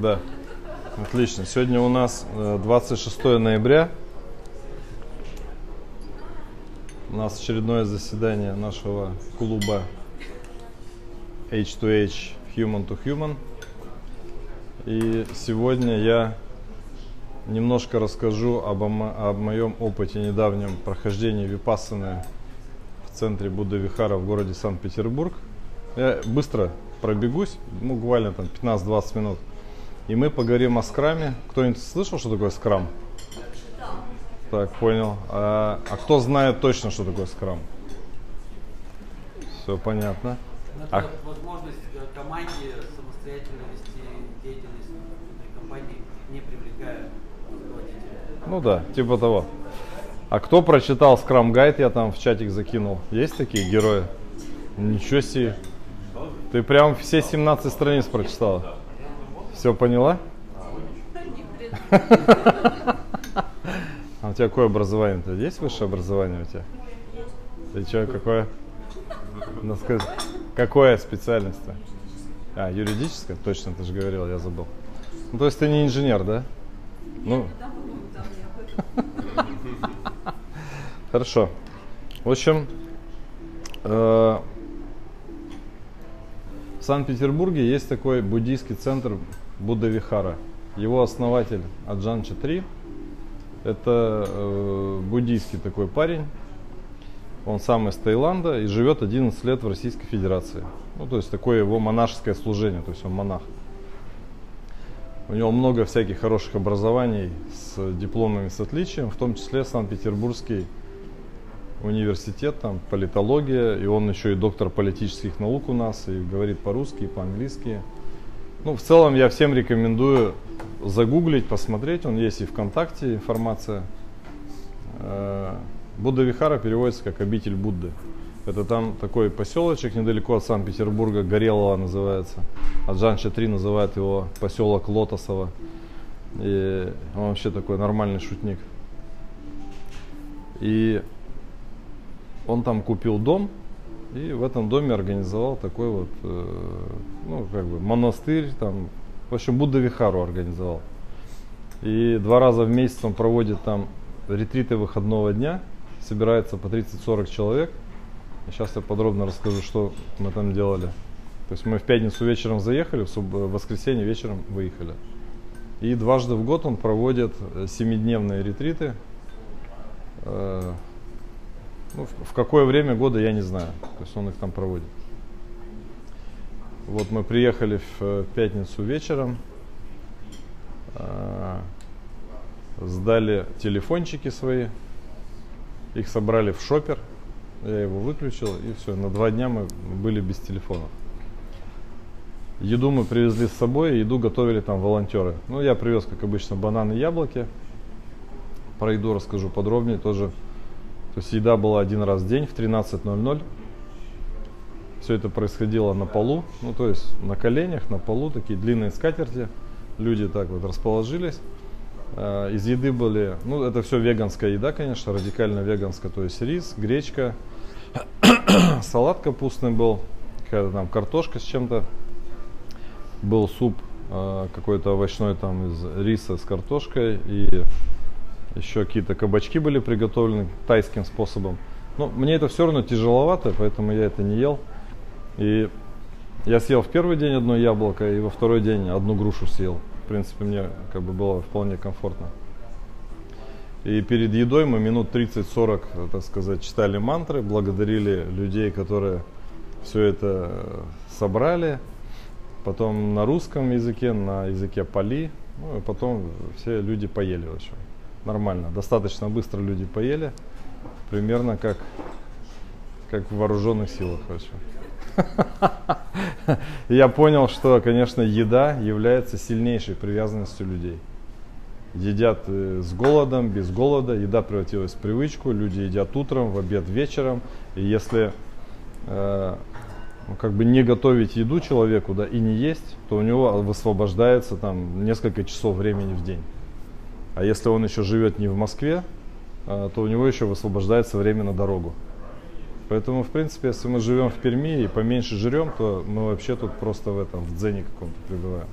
Да. Отлично. Сегодня у нас э, 26 ноября. У нас очередное заседание нашего клуба H2H Human to Human. И сегодня я немножко расскажу об, о моем опыте недавнем прохождения випассаны в центре Будда Вихара в городе Санкт-Петербург. Я быстро пробегусь, буквально там 15-20 минут. И мы поговорим о скраме. Кто-нибудь слышал, что такое скрам? Так, понял. А, а кто знает точно, что такое скрам? Все понятно. Это А- возможность э, команде самостоятельно вести деятельность внутри компании, не привлекая руководителя. Ну да, типа того. А кто прочитал Scrum Guide, я там в чатик закинул. Есть такие герои? Ничего себе. Ты прям все 17 страниц прочитала. Все поняла? А у тебя какое образование-то? Есть высшее образование у тебя? Ты что, какое? Ну, скажи, какое специальность-то? А, юридическая? Точно, ты же говорил, я забыл. Ну, то есть ты не инженер, да? Ну, Хорошо. В общем, э, в Санкт-Петербурге есть такой буддийский центр Будда Вихара. Его основатель Аджан Чатри. Это э, буддийский такой парень. Он сам из Таиланда и живет 11 лет в Российской Федерации. Ну, то есть такое его монашеское служение, то есть он монах. У него много всяких хороших образований с дипломами с отличием, в том числе Санкт-Петербургский университет, там политология, и он еще и доктор политических наук у нас, и говорит по-русски, и по-английски. Ну, в целом я всем рекомендую загуглить, посмотреть, он есть и ВКонтакте информация. Э, Будда Вихара переводится как обитель Будды. Это там такой поселочек недалеко от Санкт-Петербурга, Горелого называется. А Джанча 3 называет его поселок Лотосово. И он вообще такой нормальный шутник. И он там купил дом, и в этом доме организовал такой вот, э, ну, как бы, монастырь, там, в общем, Будда Вихару организовал. И два раза в месяц он проводит там ретриты выходного дня, собирается по 30-40 человек. Сейчас я подробно расскажу, что мы там делали. То есть мы в пятницу вечером заехали, в, в воскресенье вечером выехали. И дважды в год он проводит э, семидневные ретриты. Э, ну, в, какое время года я не знаю. То есть он их там проводит. Вот мы приехали в э, пятницу вечером, э, сдали телефончики свои, их собрали в шопер, я его выключил, и все, на два дня мы были без телефонов. Еду мы привезли с собой, еду готовили там волонтеры. Ну, я привез, как обычно, бананы и яблоки. Про еду расскажу подробнее тоже. То есть еда была один раз в день в 13.00. Все это происходило на полу, ну то есть на коленях, на полу, такие длинные скатерти. Люди так вот расположились. Э, Из еды были, ну это все веганская еда, конечно, радикально веганская, то есть рис, гречка, салат капустный был, какая-то там картошка с чем-то, был суп э, какой-то овощной там из риса с картошкой и еще какие-то кабачки были приготовлены тайским способом. Но мне это все равно тяжеловато, поэтому я это не ел. И я съел в первый день одно яблоко, и во второй день одну грушу съел. В принципе, мне как бы было вполне комфортно. И перед едой мы минут 30-40, э, так сказать, читали мантры, благодарили людей, которые все это э, собрали. Потом на русском языке, на языке пали. Ну и потом все люди поели в общем. Нормально. Достаточно быстро люди поели. Примерно как, как в вооруженных силах. И Я понял, что, конечно, еда является сильнейшей привязанностью людей. Едят э, с голодом, без голода, еда превратилась в привычку, люди едят утром, в обед, вечером. И если э, ну, как бы не готовить еду человеку, да, и не есть, то у него высвобождается там несколько часов времени в день. А если он еще живет не в Москве, а, то у него еще высвобождается время на дорогу. Поэтому, в принципе, если мы живем в Перми и поменьше жрем, то мы вообще тут просто в этом, в дзене каком-то пребываем.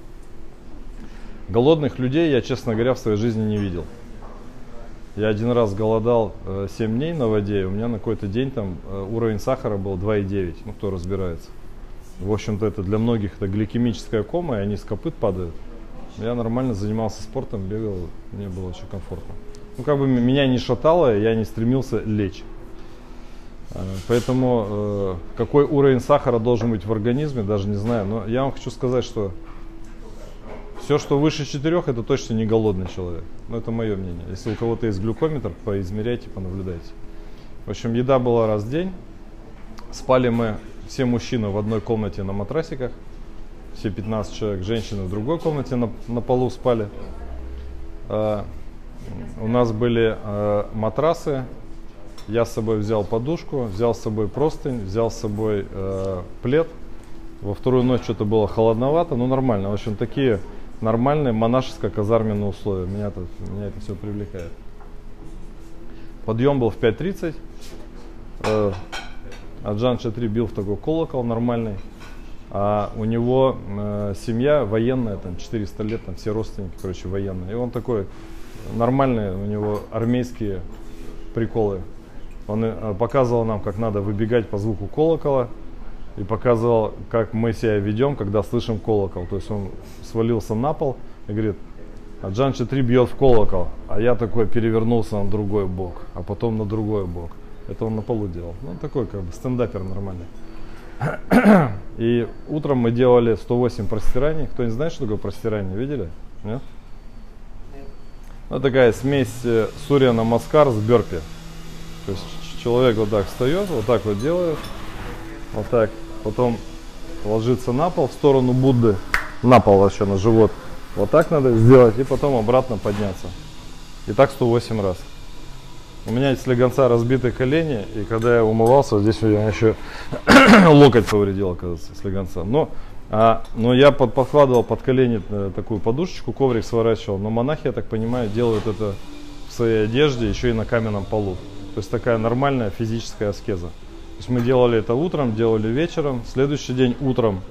Голодных людей я, честно говоря, в своей жизни не видел. Я один раз голодал э, 7 дней на воде, и у меня на какой-то день там э, уровень сахара был 2,9, ну кто разбирается. В общем-то это для многих это гликемическая кома, и они с копыт падают. Я нормально занимался спортом, бегал, мне было очень комфортно. Ну как бы меня не шатало, я не стремился лечь. Э, поэтому э, какой уровень сахара должен быть в организме, даже не знаю. Но я вам хочу сказать, что все, что выше 4, это точно не голодный человек. Ну, это мое мнение. Если у кого-то есть глюкометр, поизмеряйте, понаблюдайте. В общем, еда была раз в день. Спали мы, все мужчины в одной комнате на матрасиках. Все 15 человек, женщины в другой комнате на, на полу спали. Uh, у нас были uh, матрасы, я с собой взял подушку, взял с собой простынь, взял с собой э, плед. Во вторую ночь что-то было холодновато, но нормально. В общем, такие нормальные монашеско-казарменные условия. Меня, -то, меня это все привлекает. Подъем был в 5.30. Э, Аджан Чатри бил в такой колокол нормальный. А у него э, семья военная, там 400 лет, там все родственники, короче, военные. И он такой нормальный, у него армейские приколы. Он э, показывал нам, как надо выбегать по звуку колокола и показывал, как мы себя ведем, когда слышим колокол. То есть он свалился на пол и говорит, а Джан Чатри бьет в колокол, а я такой перевернулся на другой бок, а потом на другой бок. Это он на полу делал. Ну, такой как бы стендапер нормальный. И утром мы делали 108 простираний. Кто не знает, что такое простирание? Видели? Нет? Ну, такая смесь э, Сурья Намаскар с Берпи. То есть человек вот так встает, вот так вот делает, вот так, потом ложится на пол в сторону Будды, на пол вообще, на живот. Вот так надо сделать и потом обратно подняться. И так 108 раз. У меня есть слегонца разбитые колени, и когда я умывался, здесь у меня еще локоть повредил, оказывается, слегонца. Но, а, но я под, подкладывал под колени э, такую подушечку, коврик сворачивал. Но монахи, я так понимаю, делают это в своей одежде, еще и на каменном полу. То есть такая нормальная физическая аскеза. То есть мы делали это утром, делали вечером, следующий день утром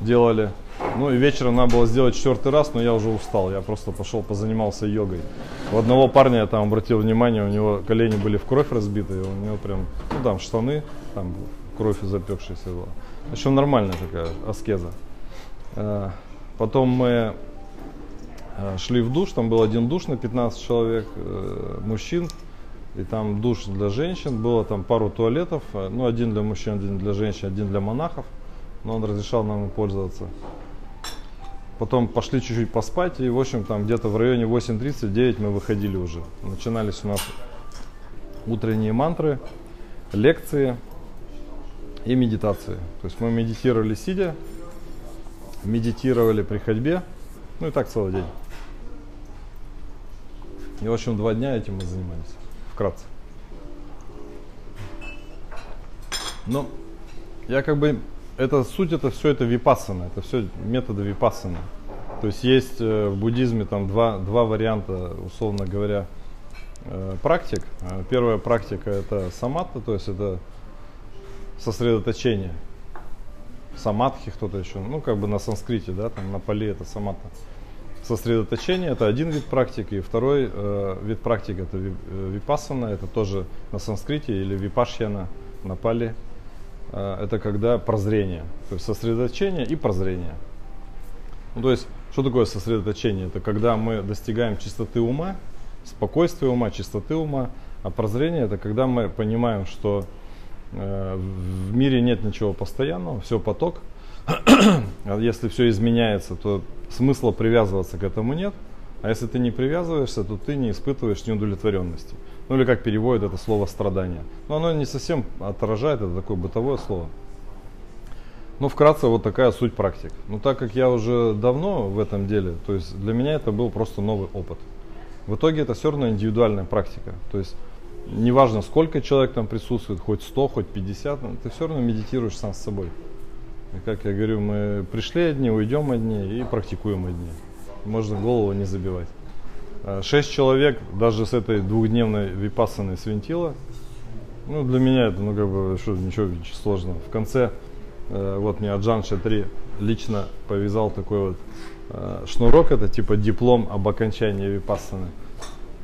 делали. Ну и вечером надо было сделать четвертый раз, но я уже устал. Я просто пошел, позанимался йогой. У одного парня я там обратил внимание, у него колени были в кровь разбиты, у него прям, ну там штаны, там кровь запекшаяся была. В общем, нормальная такая аскеза. Э, потом мы э, шли в душ, там был один душ на 15 человек, э, мужчин, и там душ для женщин, было там пару туалетов, ну один для мужчин, один для женщин, один для монахов, но он разрешал нам пользоваться. Потом пошли чуть-чуть поспать, и в общем там где-то в районе 8.39 мы выходили уже. Начинались у нас утренние мантры, лекции и медитации. То есть мы медитировали сидя, медитировали при ходьбе, ну и так целый день. И в общем два дня этим мы занимались вкратце. Но я как бы, это суть, это все это випассана, это все методы випассаны. То есть есть э, в буддизме там два, два варианта, условно говоря, э, практик. Э, первая практика это саматта, то есть это сосредоточение. Самадхи кто-то еще, ну как бы на санскрите, да, там на пали это саматта сосредоточение, это один вид практики, и второй э, вид практики это випассана, это тоже на санскрите или випашьяна на пали. Э, это когда прозрение, то есть сосредоточение и прозрение. Ну, то есть, что такое сосредоточение? Это когда мы достигаем чистоты ума, спокойствия ума, чистоты ума, а прозрение это когда мы понимаем, что э, в мире нет ничего постоянного, все поток, а если все изменяется, то смысла привязываться к этому нет. А если ты не привязываешься, то ты не испытываешь неудовлетворенности. Ну или как переводит это слово страдание. Но оно не совсем отражает, это такое бытовое слово. Ну, вкратце, вот такая суть практик. Но так как я уже давно в этом деле, то есть для меня это был просто новый опыт. В итоге это все равно индивидуальная практика. То есть неважно, сколько человек там присутствует, хоть 100, хоть 50, ты все равно медитируешь сам с собой. И как я говорю, мы пришли одни, уйдем одни и практикуем одни. Можно голову не забивать. А шесть человек даже с этой двухдневной випассаной свинтила. Ну, для меня это, ну, как бы, что, ничего, сложного. В конце Э, вот мне Аджан Шатри лично повязал такой вот э, шнурок, это типа диплом об окончании випассаны.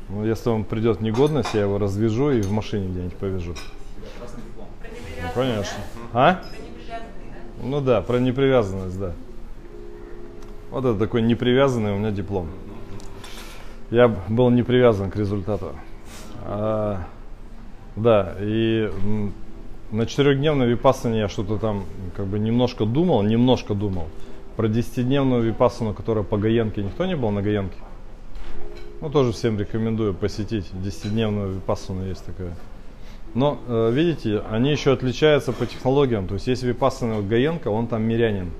Ну, если он придет негодность, я его развяжу и в машине где-нибудь повяжу. Ну, конечно. А? Ну да, про непривязанность, да. Вот это такой непривязанный у меня диплом. Я был не привязан к результату. А, да, и на четырехдневной випассане я что-то там как бы немножко думал, немножко думал. Про десятидневную випассану, которая по Гаенке, никто не был на Гаенке? Ну, тоже всем рекомендую посетить. Десятидневную випассану есть такая. Но, э, видите, они еще отличаются по технологиям. То есть есть випассаны Гаенко, он там мирянин.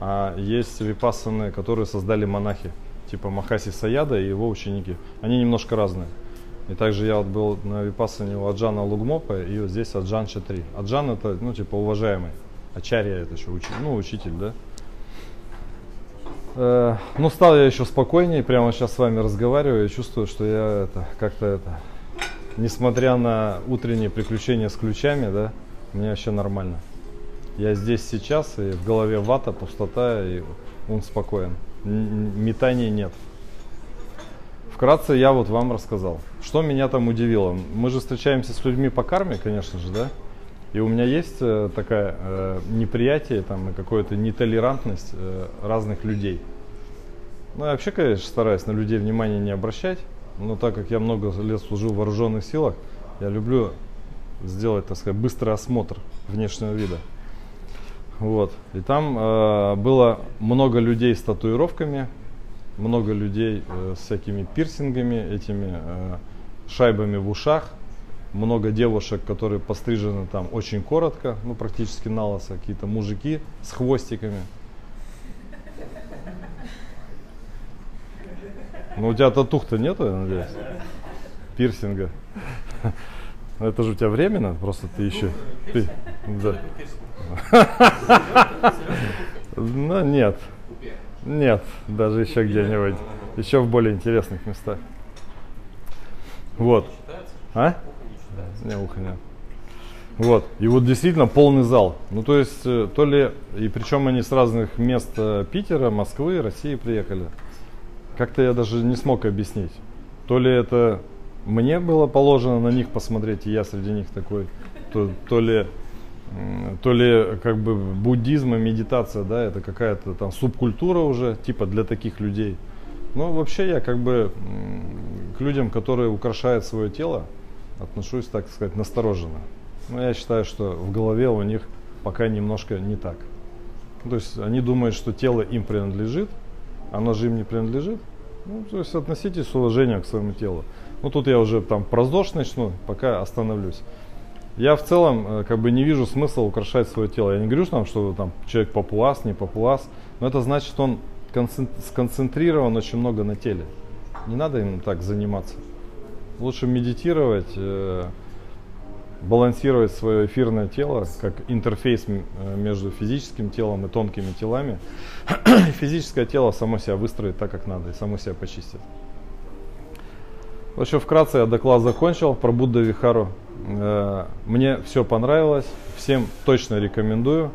А есть випассаны, которые создали монахи. Типа Махаси Саяда и его ученики. Они немножко разные. И также я вот был на випассане у Аджана Лугмопа и вот здесь Аджан Чатри. Аджан это, ну, типа, уважаемый. Ачарья это еще учитель, ну, учитель, да. Э, ну, стал я еще спокойнее, прямо сейчас с вами разговариваю и чувствую, что я это, как-то это, несмотря на утренние приключения с ключами, да, мне вообще нормально. Я здесь сейчас, и в голове вата, пустота, и он спокоен. Метаний нет. Вкратце я вот вам рассказал. Что меня там удивило? Мы же встречаемся с людьми по карме, конечно же, да? И у меня есть э, такая э, неприятие там, и какая-то нетолерантность э, разных людей. Ну, я вообще, конечно, стараюсь на людей внимания не обращать, но так как я много лет служил в вооруженных силах, я люблю сделать, так сказать, быстрый осмотр внешнего вида. Вот. И там э, было много людей с татуировками, много людей э, с всякими пирсингами, этими э, шайбами в ушах, много девушек, которые пострижены там очень коротко, ну практически на лысо, какие-то мужики с хвостиками. Ну у тебя татух-то нету, я надеюсь? Пирсинга. Это же у тебя временно, просто ты еще... Ты, да. Ну нет. Нет, даже еще где-нибудь. Еще в более интересных местах. Вот. А? Не, ухо нет. Вот. И вот действительно полный зал. Ну, то есть, э, то ли, и причем они с разных мест э, Питера, Москвы, России приехали. Как-то я даже не смог объяснить. То ли это мне было положено на них посмотреть, и я среди них такой, то, то ли то ли как бы буддизм и медитация, да, это какая-то там субкультура уже, типа для таких людей. Но вообще я как бы к людям, которые украшают свое тело, отношусь, так сказать, настороженно. Но я считаю, что в голове у них пока немножко не так. То есть они думают, что тело им принадлежит, оно же им не принадлежит. Ну, то есть относитесь с уважением к своему телу. Ну, тут я уже там про ЗОЖ начну, пока остановлюсь. Я в целом э, как бы не вижу смысла украшать свое тело. Я не говорю, что, там, что там человек папуас, не папуас, но это значит, он сконцентрирован очень много на теле. Не надо им так заниматься. Лучше медитировать, э, балансировать свое эфирное тело как интерфейс э, между физическим телом и тонкими телами. Физическое тело само себя выстроит так, как надо, и само себя почистит. В общем, вкратце я доклад закончил про Будда Вихару. Э, мне все понравилось, всем точно рекомендую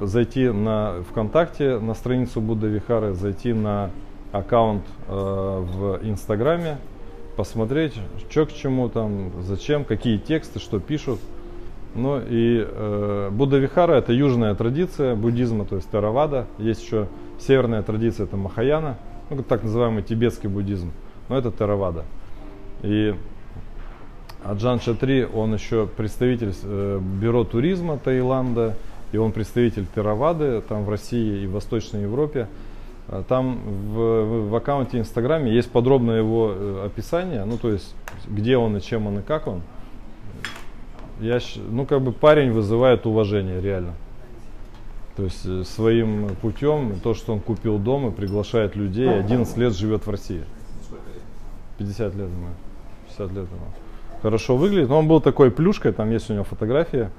зайти на ВКонтакте, на страницу Будда Вихары, зайти на аккаунт э, в Инстаграме, посмотреть, что к чему там, зачем, какие тексты, что пишут. Ну и э, Будда Вихара это южная традиция буддизма, то есть Таравада. Есть еще северная традиция, это Махаяна, ну, так называемый тибетский буддизм, но это Таравада. И Аджан Чатри, он еще представитель э, бюро туризма Таиланда, и он представитель Теравады там в России и в Восточной Европе. А там в, в аккаунте Инстаграме есть подробное его э, описание, ну то есть где он и чем он и как он. Я, ну как бы парень вызывает уважение реально. То есть э, своим путем, то, что он купил дом и приглашает людей, 11 лет живет в России. 50 лет, думаю. 50 лет, думаю хорошо выглядит. Но он был такой плюшкой, там есть у него фотография.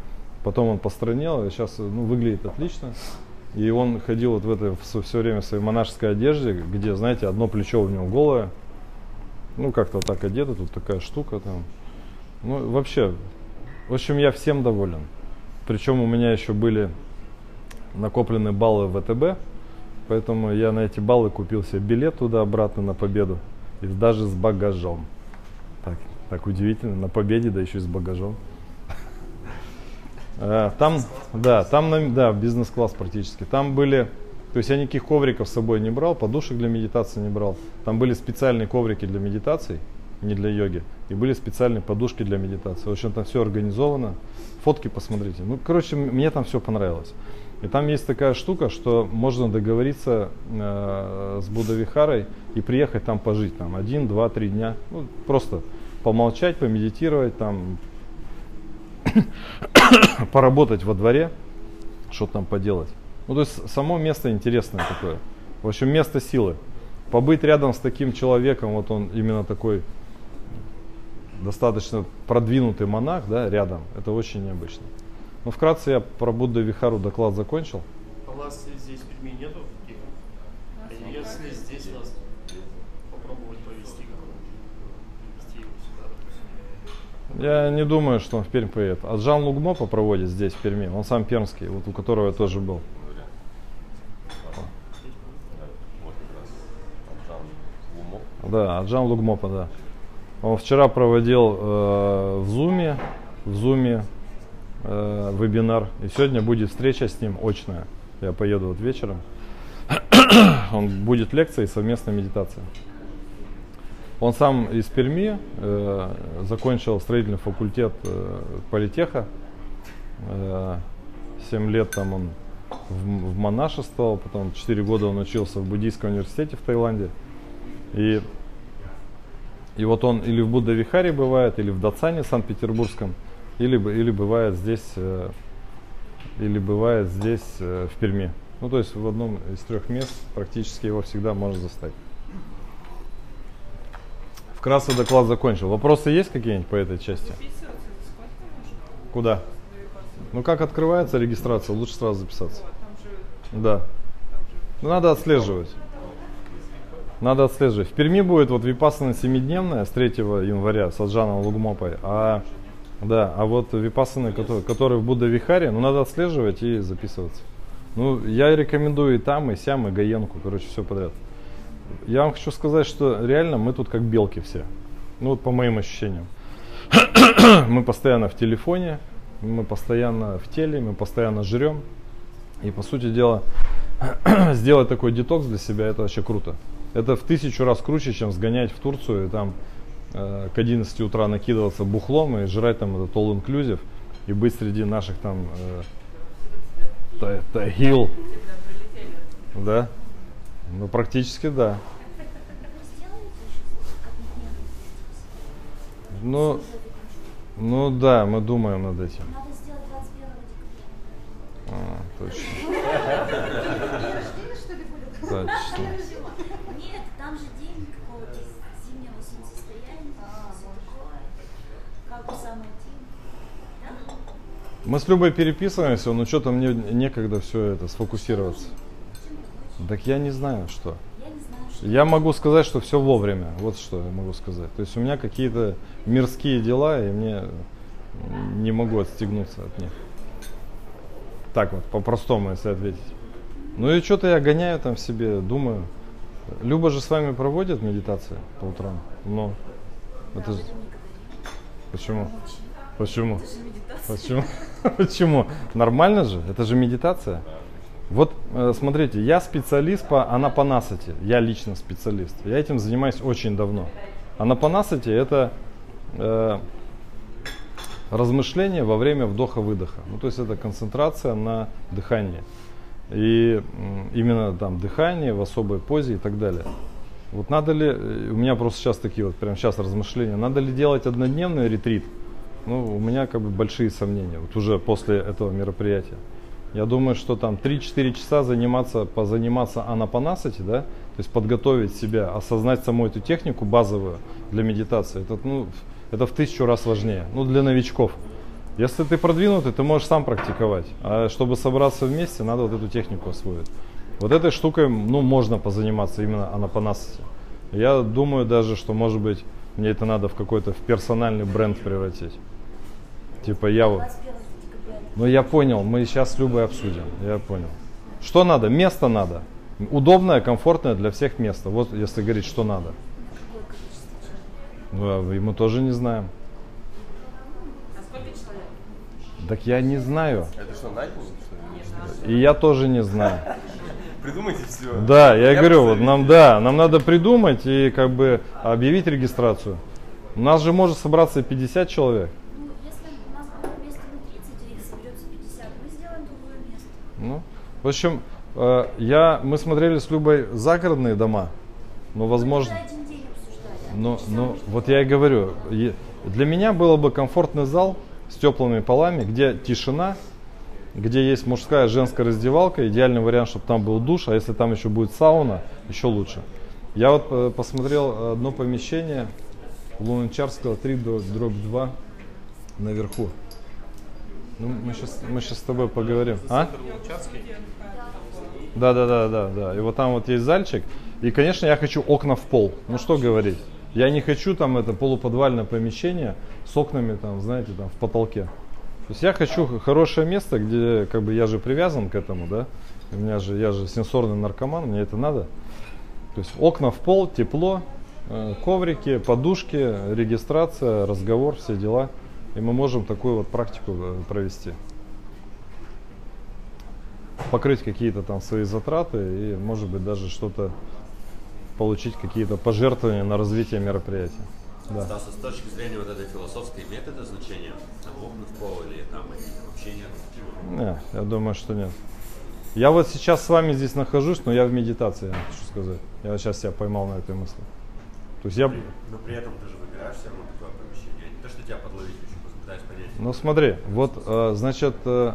Потом он постранел, сейчас ну, выглядит отлично. И он ходил вот в этой все, все время в своей монашеской одежде, где, знаете, одно плечо у него голое. Ну, как-то так одето, тут такая штука там. Ну, вообще, в общем, я всем доволен. Причем у меня еще были накоплены баллы в ВТБ, поэтому я на эти баллы купил себе билет туда-обратно на победу, и даже с багажом. Так, удивительно, на победе, да еще и с багажом. Э, там, да, там, да, бизнес-класс практически. Там были, то есть я никаких ковриков с собой не брал, подушек для медитации не брал. Там были специальные коврики для медитаций, не для йоги, и были специальные подушки для медитации. В общем, там все организовано. Фотки посмотрите. Ну, короче, мне там все понравилось. И там есть такая штука, что можно договориться э, с Будда-Вихарой и приехать там пожить, там, один, два, три дня. Ну, просто помолчать, помедитировать, там, поработать во дворе, что там поделать. Ну, то есть само место интересное такое. В общем, место силы. Побыть рядом с таким человеком, вот он именно такой достаточно продвинутый монах, да, рядом, это очень необычно. Ну, вкратце я про Будда Вихару доклад закончил. А у вас здесь нету? А если здесь вас попробовать повезти вести его сюда, Я не думаю, что он в Пермь поедет. А Джан Лугмо проводит здесь, в Перми. Он сам пермский, вот у которого я тоже был. Да, Аджан Лугмопа, да. Он вчера проводил э, в Зуме, в Зуме э, вебинар. И сегодня будет встреча с ним очная. Я поеду вот вечером. Он будет лекция и совместная медитация. Он сам из Перми, э, закончил строительный факультет э, политеха. Э, 7 лет там он в, в монашествовал, потом 4 года он учился в буддийском университете в Таиланде. И, и вот он или в Будда-Вихаре бывает, или в Дацане Санкт-Петербургском, или, или бывает здесь, э, или бывает здесь э, в Перми. Ну, то есть в одном из трех мест практически его всегда можно застать. Вкратце доклад закончил. Вопросы есть какие-нибудь по этой части? Куда? Ну, как открывается регистрация, лучше сразу записаться. Да. Ну, надо отслеживать. Надо отслеживать. В Перми будет вот випассана семидневная с 3 января с Аджаном Лугмопой. А, да, а вот випассаны, которые, которые в Будда Вихаре, ну надо отслеживать и записываться. Ну, я рекомендую и там, и сям, и Гаенку, короче, все подряд. Я вам хочу сказать, что реально мы тут как белки все. Ну вот по моим ощущениям. мы постоянно в телефоне, мы постоянно в теле, мы постоянно жрем. И по сути дела, сделать такой детокс для себя, это вообще круто. Это в тысячу раз круче, чем сгонять в Турцию и там э, к 11 утра накидываться бухлом и жрать там этот all inclusive и быть среди наших там э, та- да? Ну практически да. Ну, ну да, мы думаем над этим. Надо сделать 21 декабря. А, точно. Точно. Нет, там же день какого-то зимнего солнцестояния. Как самое день. Мы с Любой переписываемся, но что-то мне некогда все это сфокусироваться. Так я не знаю, что. Я не знаю, что. Я могу сказать, что все вовремя. Вот что я могу сказать. То есть у меня какие-то мирские дела, и мне не могу отстегнуться от них. Так вот, по-простому, если ответить. Ну и что-то я гоняю там в себе, думаю. Люба же с вами проводит медитации по утрам. Но это же... Почему? Почему? Почему? Почему? Нормально же? Это же медитация. Вот э, смотрите, я специалист по анапанасати. Я лично специалист. Я этим занимаюсь очень давно. Анапанасати это э, размышление во время вдоха-выдоха. Ну, то есть это концентрация на дыхании. И именно там дыхание в особой позе и так далее. Вот надо ли, э, у меня просто сейчас такие вот, прямо сейчас размышления, надо ли делать однодневный ретрит? Ну, у меня как бы большие сомнения, вот уже после этого мероприятия. Я думаю, что там 3-4 часа заниматься, позаниматься анапанасати, да, то есть подготовить себя, осознать саму эту технику базовую для медитации, это, ну, это в тысячу раз важнее, ну, для новичков. Если ты продвинутый, ты можешь сам практиковать, а чтобы собраться вместе, надо вот эту технику освоить. Вот этой штукой, ну, можно позаниматься именно анапанасати. Я думаю даже, что, может быть, мне это надо в какой-то в персональный бренд превратить. Типа я вот. 21 декабря. Ну я понял, мы сейчас с Любой обсудим. Я понял. Что надо? Место надо. Удобное, комфортное для всех место. Вот если говорить, что надо. Ну, а мы тоже не знаем. А сколько человек? Так я не знаю. Это что, на день, что ли? И я тоже не знаю. Придумайте все. Да, я, говорю, вот нам, да, нам надо придумать и как бы объявить регистрацию. У нас же может собраться 50 человек. Ну, если у нас будет место на 30, и их соберется 50, мы сделаем другое место. Ну, в общем, э, я, мы смотрели с Любой загородные дома, но возможно... Обсуждали. Но, но вот я и говорю, для меня было бы комфортный зал с теплыми полами, где тишина, где есть мужская, женская раздевалка. Идеальный вариант, чтобы там был душ, а если там еще будет сауна, еще лучше. Я вот э, посмотрел одно помещение Луначарского 3 дробь 2 наверху. Ну, мы сейчас, мы сейчас с тобой поговорим. А? Да, да, да, да, да. И вот там вот есть зальчик. И, конечно, я хочу окна в пол. Ну что говорить. Я не хочу там это полуподвальное помещение с окнами там, знаете, там в потолке. То есть я хочу хорошее место, где как бы я же привязан к этому, да. У меня же, я же сенсорный наркоман, мне это надо. То есть окна в пол, тепло, э, коврики, подушки, регистрация, разговор, все дела. И мы можем такую вот практику э, провести покрыть какие-то там свои затраты и, может быть, даже что-то получить какие-то пожертвования на развитие мероприятия. Да. Стас, а с точки зрения вот этой философской имеет это значение? Там окна в пол или там эти общения? Не, я думаю, что нет. Я вот сейчас с вами здесь нахожусь, но я в медитации, я хочу сказать. Я сейчас себя поймал на этой мысли. То есть я, Но при этом ты же выбираешь все равно такое помещение. Не то, что тебя подловить. Ну смотри, вот, э, значит, э,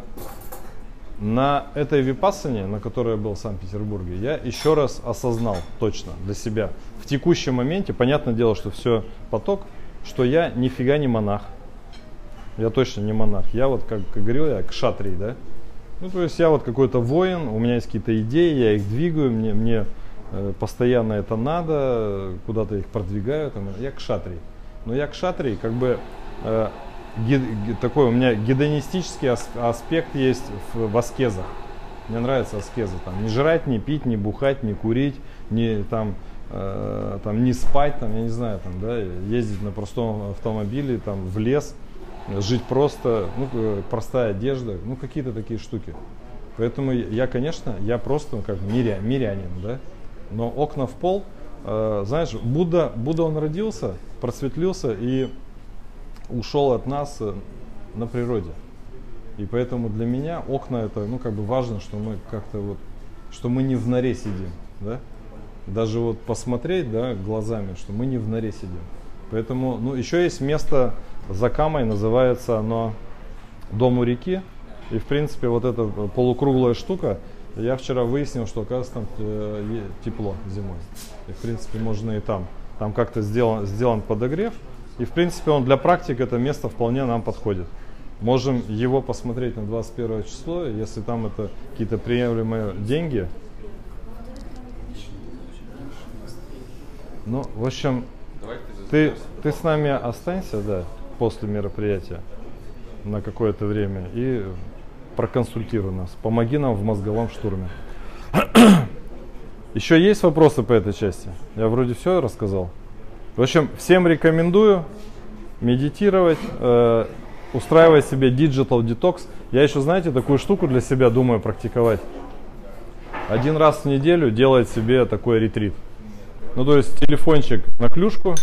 на этой випассане, на которой я был в Санкт-Петербурге, я еще раз осознал точно для себя. В текущем моменте, понятное дело, что все поток, что я нифига не монах. Я точно не монах. Я вот, как, как говорил я, кшатрий, да? Ну, то есть я вот какой-то воин, у меня есть какие-то идеи, я их двигаю, мне, мне э, постоянно это надо, куда-то их продвигаю. Там, я кшатрий. Но я кшатрий, как бы ги- ги- такой у меня гедонистический ас- аспект есть в, в аскезах. Мне нравится аскеза. Там, не жрать, не пить, не бухать, не курить, не, там, э, там, не спать, там, я не знаю, там, да, ездить на простом автомобиле там, в лес, жить просто, ну, э, простая одежда, ну, какие-то такие штуки. Поэтому я, конечно, я просто как миря, мирянин, да. Но окна в пол, э, знаешь, Будда, Будда он родился, просветлился и ушел от нас э, на природе. И поэтому для меня окна это, ну, как бы важно, что мы как-то вот, что мы не в норе сидим, да. Даже вот посмотреть, да, глазами, что мы не в норе сидим. Поэтому, ну, еще есть место за Камой, называется оно Дом у реки. И, в принципе, вот эта полукруглая штука, я вчера выяснил, что, оказывается, там э, тепло зимой. И, в принципе, можно и там. Там как-то сделан, сделан подогрев. И, в принципе, он для практик это место вполне нам подходит. Можем его посмотреть на 21 число, если там это какие-то приемлемые деньги. Ну, в общем, ты ты с нами останься, да, после мероприятия на какое-то время и проконсультируй нас. Помоги нам в мозговом штурме. Еще есть вопросы по этой части? Я вроде все рассказал. В общем, всем рекомендую медитировать, э, устраивать себе digital detox. Я еще, знаете, такую штуку для себя думаю практиковать. Один раз в неделю делать себе такой ретрит. Ну, то есть телефончик на клюшку,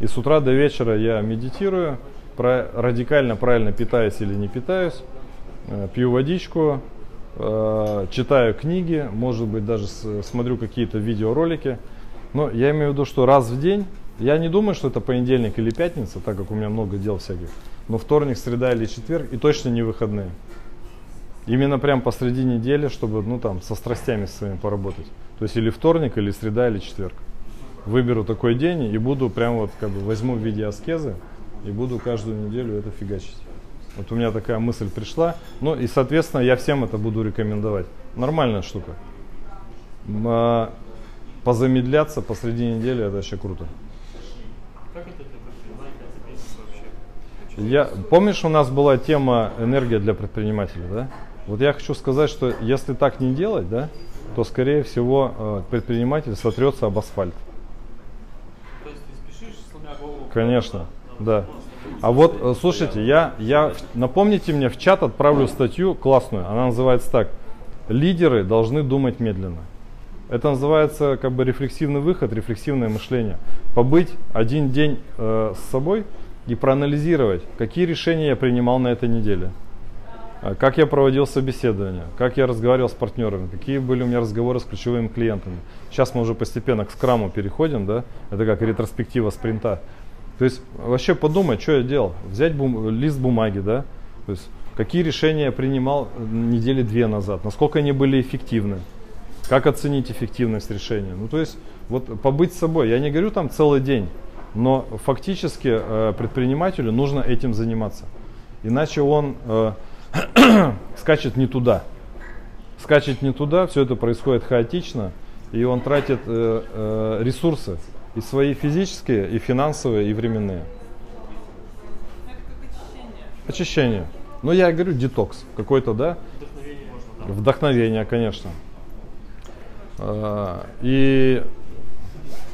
и с утра до вечера я медитирую, про, радикально правильно питаюсь или не питаюсь, э, пью водичку, э, читаю книги, может быть, даже с- смотрю какие-то видеоролики. Но я имею в виду, что раз в день, я не думаю, что это понедельник или пятница, так как у меня много дел всяких, но вторник, среда или четверг, и точно не выходные. Именно прям посреди недели, чтобы, ну там, со страстями своими поработать. То есть или вторник, или среда, или четверг. Выберу такой день и буду прям вот, как бы, возьму в виде аскезы и буду каждую неделю это фигачить. Вот у меня такая мысль пришла. Ну и, соответственно, я всем это буду рекомендовать. Нормальная штука. А, Позамедляться посреди недели это вообще круто. Как это для предпринимателя, бизнес вообще? Я, помнишь, у нас была тема энергия для предпринимателя, да? Вот я хочу сказать, что если так не делать, да, то скорее всего э, предприниматель сотрется об асфальт. То есть ты спешишь, сломя голову. Конечно, да. А вот, э, слушайте, я, я, напомните мне, в чат отправлю статью классную. Она называется так. Лидеры должны думать медленно. Это называется как бы рефлексивный выход, рефлексивное мышление. Побыть один день э, с собой и проанализировать, какие решения я принимал на этой неделе. А Как я проводил собеседование, как я разговаривал с партнерами, какие были у меня разговоры с ключевыми клиентами. Сейчас мы уже постепенно к скраму переходим, да, это как ретроспектива спринта. То есть вообще подумать, что я делал, взять бум- лист бумаги, да, то есть какие решения я принимал э, недели две назад, насколько они были эффективны, как оценить эффективность решения. Ну то есть вот побыть с собой, я не говорю там целый день, но фактически э, предпринимателю нужно этим заниматься, иначе он э, скачет не туда. Скачет не туда, все это происходит хаотично, и он тратит э, э, ресурсы и свои физические, и финансовые, и временные. Очищение. Ну, я говорю, детокс какой-то, да? Вдохновение можно, да. Вдохновение, конечно. А, И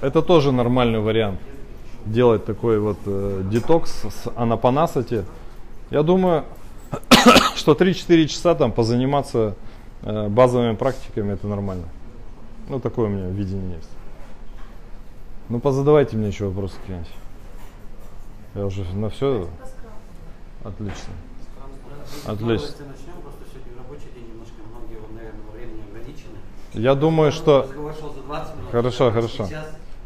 это тоже нормальный вариант. Делать такой вот э, детокс с анапанасати. Я думаю, что 3-4 часа там позаниматься э, базовыми практиками это нормально. Ну, такое у меня видение есть. Ну, позадавайте мне еще вопросы какие-нибудь. Я уже на все. Отлично. Отлично. Давайте начнем, просто сегодня рабочий день, немножко многие, вам, наверное, во времени ограничены. Я думаю, что... Разговор шел за 20 минут. Хорошо, хорошо.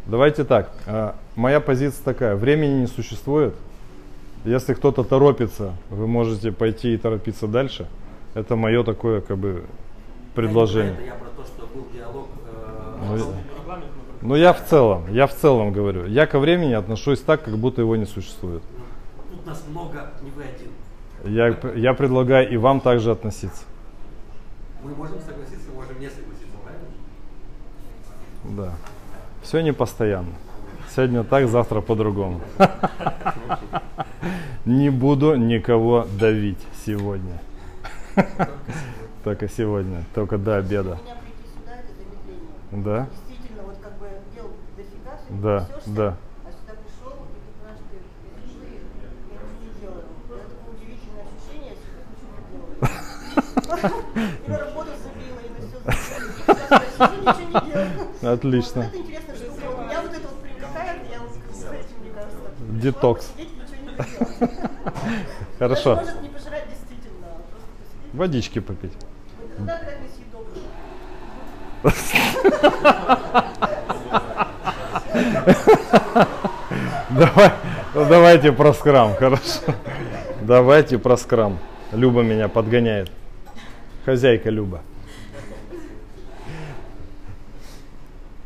Давайте так. а, Моя позиция такая. Времени не существует. Если кто-то торопится, вы можете пойти и торопиться дальше. Это мое такое как бы предложение. Я, про то, что был диалог. э, Ну, я- Ну я в целом, я в целом говорю. Я ко времени отношусь так, как будто его не существует. ну, Тут нас много, не вы один. Я, я предлагаю и вам также относиться. Мы можем согласиться, можем не согласиться? Да. Все не постоянно. Сегодня так, завтра по-другому. Не буду никого давить сегодня. Только сегодня, только до обеда. Да? Да, да. Я ничего не работу забила, и на все забила. Ничего делаю. Отлично. Вот это интересная штука. Меня вот это вот привлекает, я вот с этим, мне кажется. Детокс. Посидеть. Хорошо. Даже может не пожрать действительно, а посидеть. Водички попить. Съедобное? Давай, ну, давайте про скрам, хорошо. Давайте про скрам. Люба меня подгоняет. Хозяйка Люба.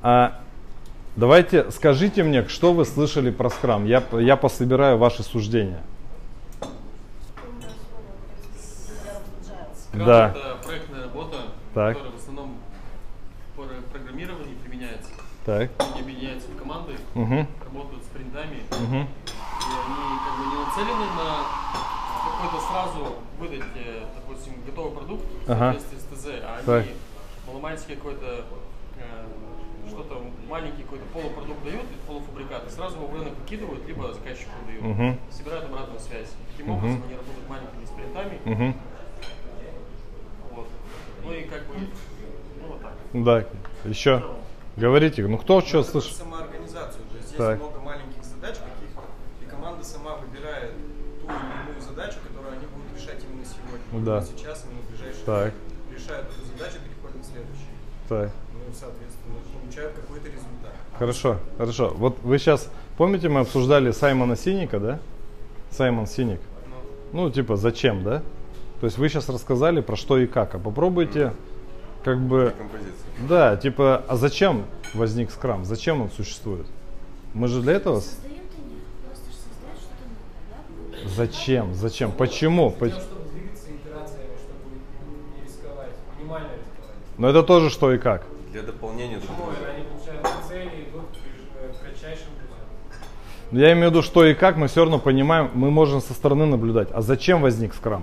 А, давайте скажите мне, что вы слышали про скрам. Я, я пособираю ваши суждения. Скрам Да. это проектная работа, Так. которая в основном по программированию применяется. Так. Они объединяются в команды, Угу. работают с принтами, Угу. и они как бы не нацелены на какой-то сразу выдать, э, допустим, готовый продукт в Ага. соответствии с ТЗ, а они Так. маломальский какой-то э, что-то маленький какой-то полупродукт дают, полуфабрикат, и сразу его в рынок выкидывают, либо заказчику дают. Мгм. Собирают обратную связь. Таким Мгм. образом они работают маленькими спринтами. Угу. Вот. Ну и как бы, ну вот так. Да. Еще. Говорите, ну кто что Это слышит? самоорганизацию. То есть здесь Так. много маленьких задач каких-то, и команда сама выбирает ту или иную задачу, которую они будут решать именно сегодня. Да. Сейчас, именно в ближайшее Так. Решают эту задачу, переходят к следующей. Так. Ну и, соответственно, получают какой-то результат. Хорошо, хорошо. Вот вы сейчас, помните, мы обсуждали Саймона Синика, да? Саймон Синик. Ну, типа, зачем, да? То есть вы сейчас рассказали про что и как, а попробуйте как бы... Да, типа, а зачем возник скрам? Зачем он существует? Мы же для этого... Зачем? Зачем? Почему? Поч- чтобы двигаться итерациями, чтобы не рисковать, минимально рисковать. Но это тоже что и как. Для дополнения друга. Ой, они получают цели и идут э, кратчайшим путем. Но Я имею в виду, что и как, мы все равно понимаем, мы можем со стороны наблюдать. А зачем возник скрам?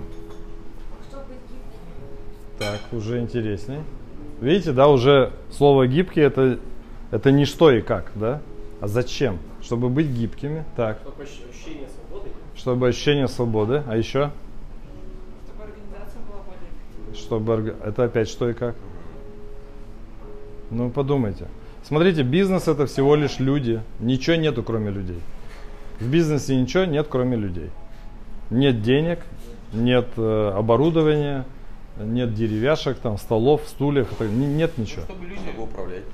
Чтобы быть гибким. Так, уже интересней. Видите, да, уже слово гибкий это, это не что и как, да? А зачем? Чтобы быть гибкими. Так, Чтобы ощ- ощущение свободы. чтобы ощущение свободы. А еще? Чтобы организация была более. Чтобы это опять что и как? Ну подумайте. Смотрите, бизнес это всего лишь люди. Ничего нету, кроме людей. В бизнесе ничего нет, кроме людей. Нет денег, нет э, оборудования, нет деревяшек, там, столов, стульев, это- н- нет ничего. Чтобы люди Чтобы управлять.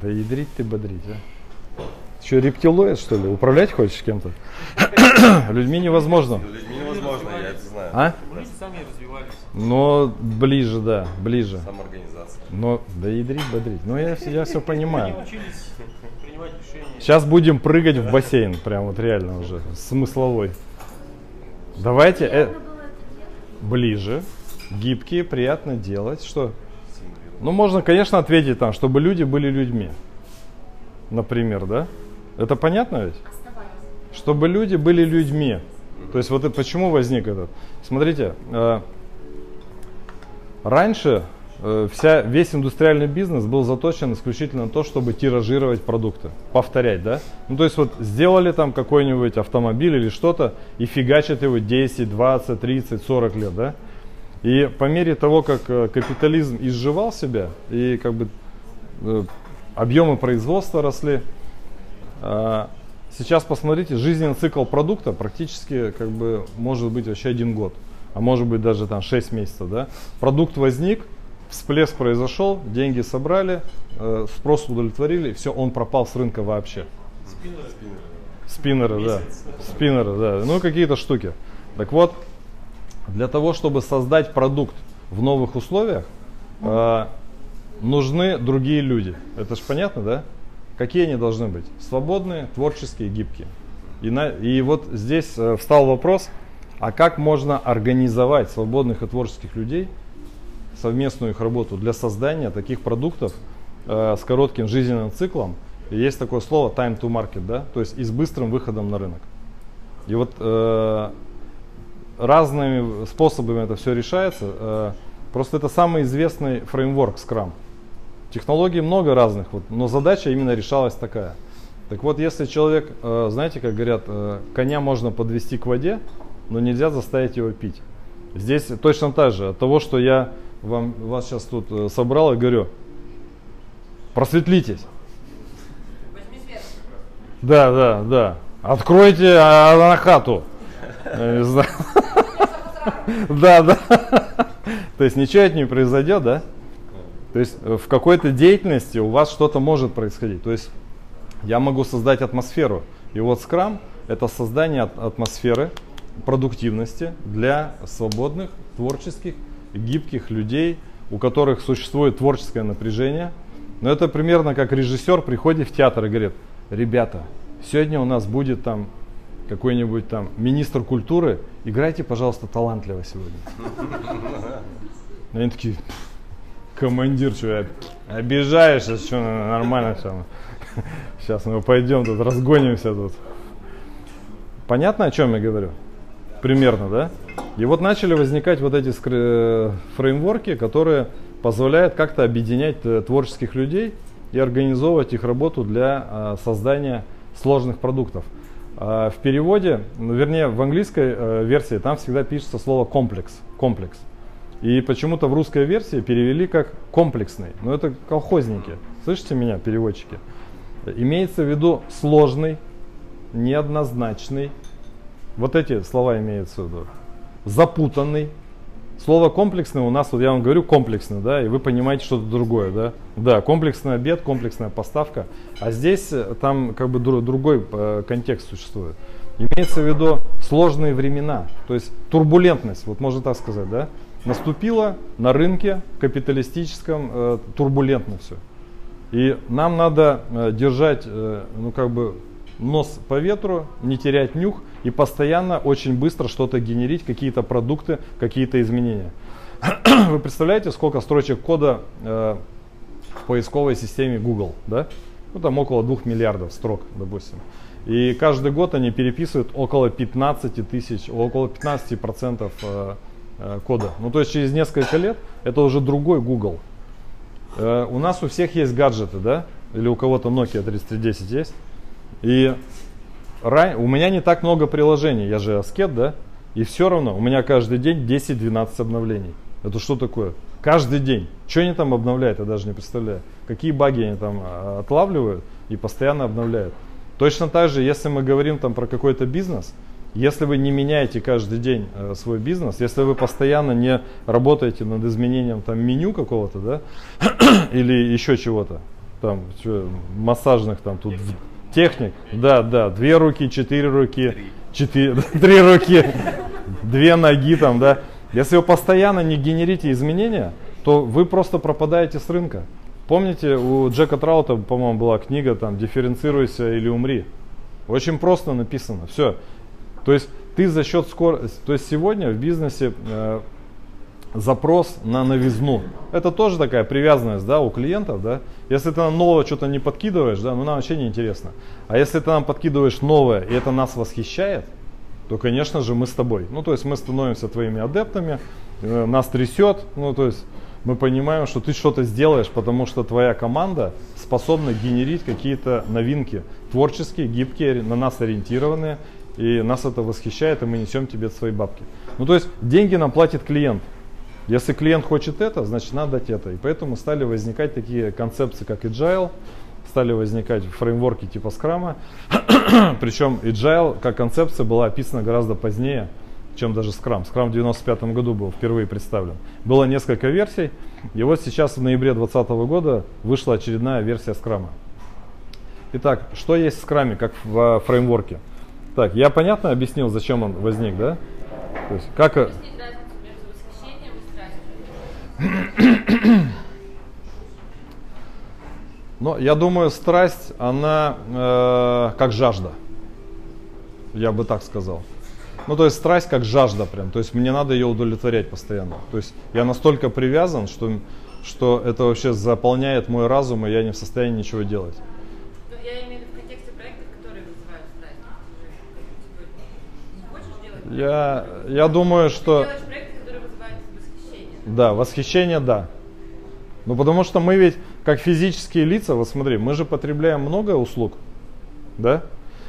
Да ядрить ты бодрить, а. Что, рептилоид, что ли? Управлять хочешь кем-то? Людьми невозможно. Людьми невозможно, я это знаю. А? люди сами развивались. Но ближе, да, ближе. Самоорганизация. Но да ядрить, бодрить. Ну я, я все понимаю. Сейчас будем прыгать в бассейн, прям вот реально уже, смысловой. Давайте э, ближе, гибкие, приятно делать. Что? Ну, можно, конечно, ответить там, чтобы люди были людьми. Например, да? Это понятно ведь? Чтобы люди были людьми. То есть вот это, почему возник этот? Смотрите, э, раньше вся, весь индустриальный бизнес был заточен исключительно на то, чтобы тиражировать продукты, повторять, да? Ну то есть вот сделали там какой-нибудь автомобиль или что-то и фигачат его 10, 20, 30, 40 лет, да? И по мере того, как э, капитализм изживал себя и как бы э, объемы производства росли, Сейчас посмотрите, жизненный цикл продукта практически как бы может быть вообще один год, а может быть даже там 6 месяцев. Да? Продукт возник, всплеск произошел, деньги собрали, э, спрос удовлетворили, все, он пропал с рынка вообще. Спиннеры, да. Спиннеры, да. Ну, какие-то штуки. Так вот, для того, чтобы создать продукт в новых условиях, э, нужны другие люди. Это же понятно, да? Какие они должны быть? Свободные, творческие, гибкие. И, на, и вот здесь э, встал вопрос, а как можно организовать свободных и творческих людей, совместную их работу для создания таких продуктов э, с коротким жизненным циклом. И есть такое слово time to market, да, то есть и с быстрым выходом на рынок. И вот э, разными способами это все решается. Э, просто это самый известный фреймворк Scrum. Технологий много разных, вот, но задача именно решалась такая. Так вот, если человек, знаете, как говорят, коня можно подвести к воде, но нельзя заставить его пить. Здесь точно так же. От того, что я вам, вас сейчас тут э, собрал и говорю, просветлитесь. Да, да, да. Откройте а, на хату. Я не знаю. Да, да. То есть ничего это не произойдет, да? То есть э, в какой-то деятельности у вас что-то может происходить. То есть я могу создать атмосферу. И вот Scrum это создание от- атмосферы продуктивности для свободных, творческих, гибких людей, у которых существует творческое напряжение. Но это примерно как режиссер приходит в театр и говорит, ребята, сегодня у нас будет там какой-нибудь там министр культуры, играйте, пожалуйста, талантливо сегодня. Они такие, командир, что обижаешься, что нормально все. Сейчас мы пойдем тут, разгонимся тут. Понятно, о чем я говорю? Примерно, да? И вот начали возникать вот эти скры- фреймворки, которые позволяют как-то объединять э, творческих людей и организовывать их работу для э, создания сложных продуктов. А в переводе, ну, вернее, в английской э, версии там всегда пишется слово комплекс. Комплекс. И почему-то в русской версии перевели как комплексный. Но это колхозники. Слышите меня, переводчики? Имеется в виду сложный, неоднозначный. Вот эти слова имеются в виду. Запутанный. Слово комплексный у нас, вот я вам говорю комплексный, да, и вы понимаете что-то другое, да. Да, комплексный обед, комплексная поставка. А здесь э, там как бы дру- другой э, контекст существует. Имеется в виду сложные времена, то есть турбулентность, вот можно так сказать, да. Наступила на рынке капиталистическом э, турбулентно все. И нам надо э, держать, э, ну как бы нос по ветру, не терять нюх и постоянно очень быстро что-то генерить, какие-то продукты, какие-то изменения. Вы представляете, сколько строчек кода э, в поисковой системе Google, да? Ну там около 2 миллиардов строк, допустим. И каждый год они переписывают около 15 тысяч, около 15 процентов э, э, кода. Ну, то есть через несколько лет это уже другой Google. Э, у нас у всех есть гаджеты, да? Или у кого-то Nokia 3310 есть. И у меня не так много приложений, я же аскет, да? И все равно у меня каждый день 10-12 обновлений. Это что такое? Каждый день. Что они там обновляют, я даже не представляю. Какие баги они там а, отлавливают и постоянно обновляют. Точно так же, если мы говорим там про какой-то бизнес, если вы не меняете каждый день э, свой бизнес, если вы постоянно не работаете над изменением там меню какого-то, да, или еще чего-то, там что, массажных там тут техник, да, да, две руки, четыре руки, четыре, три руки, две ноги там, да. Если вы постоянно не генерите изменения, то вы просто пропадаете с рынка. Помните, у Джека Траута, по-моему, была книга там «Дифференцируйся или умри». Очень просто написано. Все. То есть ты за счет скорости, то есть сегодня в бизнесе э, запрос на новизну. Это тоже такая привязанность, да, у клиентов, да. Если ты нам новое что-то не подкидываешь, да, ну нам вообще не интересно. А если ты нам подкидываешь новое, и это нас восхищает, то, конечно же, мы с тобой. Ну, то есть мы становимся твоими адептами, э, нас трясет, ну, то есть мы понимаем, что ты что-то сделаешь, потому что твоя команда способна генерить какие-то новинки, творческие, гибкие, на нас ориентированные, и нас это восхищает, и мы несем тебе свои бабки. Ну, то есть деньги нам платит клиент. Если клиент хочет это, значит надо дать это. И поэтому стали возникать такие концепции, как agile, стали возникать фреймворки типа скрама. Причем agile как концепция была описана гораздо позднее, чем даже Scrum. Scrum в 95 году был впервые представлен. Было несколько версий, и вот сейчас в ноябре 2020 года вышла очередная версия Scrum. Итак, что есть в Scrum, как в фреймворке? Так, я понятно объяснил, зачем он возник, да? То есть, как... Но я думаю, страсть, она э, как жажда. Я бы так сказал. Ну, то есть страсть как жажда прям. То есть мне надо ее удовлетворять постоянно. То есть я настолько привязан, что, что это вообще заполняет мой разум, и я не в состоянии ничего делать. Но я имею в виду в контексте проектов, которые вызывают страсть. Ты хочешь делать? Я, я думаю, что... Ты делаешь проекты, которые вызывают восхищение. Да, восхищение, да. Ну, потому что мы ведь, как физические лица, вот смотри, мы же потребляем много услуг, да?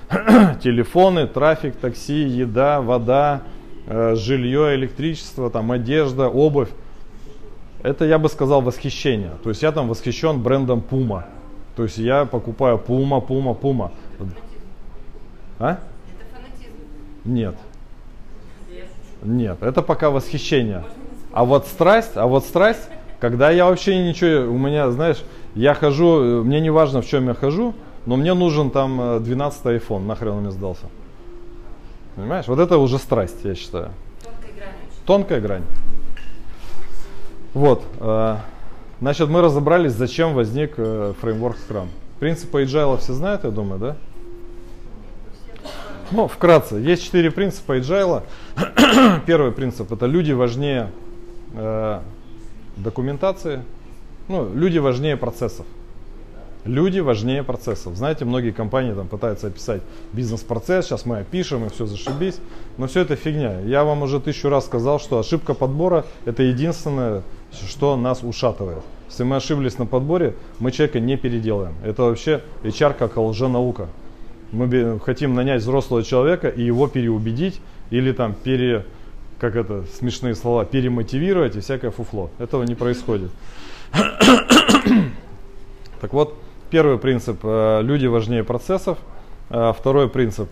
телефоны, трафик, такси, еда, вода, э, жилье, электричество, там, одежда, обувь. Это, я бы сказал, восхищение. То есть я там восхищен брендом Puma. То есть я покупаю Puma, Puma, Puma. А? Это фанатизм. Нет. Нет, это пока восхищение. А вот страсть, а вот страсть, когда я вообще ничего, у меня, знаешь, я хожу, мне не важно, в чем я хожу, но мне нужен там 12 э, iPhone, нахрен он мне сдался. Понимаешь? Вот это уже страсть, я считаю. Тонкая грань. Тонкая грань. Вот. Э, значит, мы разобрались, зачем возник э, фреймворк Scrum. Принципы agile все знают, я думаю, да? Ну, вкратце. Есть четыре принципа agile. Первый принцип это люди важнее э, документации. Ну, люди важнее процессов. Люди важнее процессов. Знаете, многие компании там пытаются описать бизнес-процесс, сейчас мы опишем и все зашибись. Но все это фигня. Я вам уже тысячу раз сказал, что ошибка подбора это единственное, что нас ушатывает. Если мы ошиблись на подборе, мы человека не переделаем. Это вообще HR как лженаука. Мы хотим нанять взрослого человека и его переубедить или там пере, как это, смешные слова, перемотивировать и всякое фуфло. Этого не происходит. так вот, Первый принцип э, – люди важнее процессов. Э, второй принцип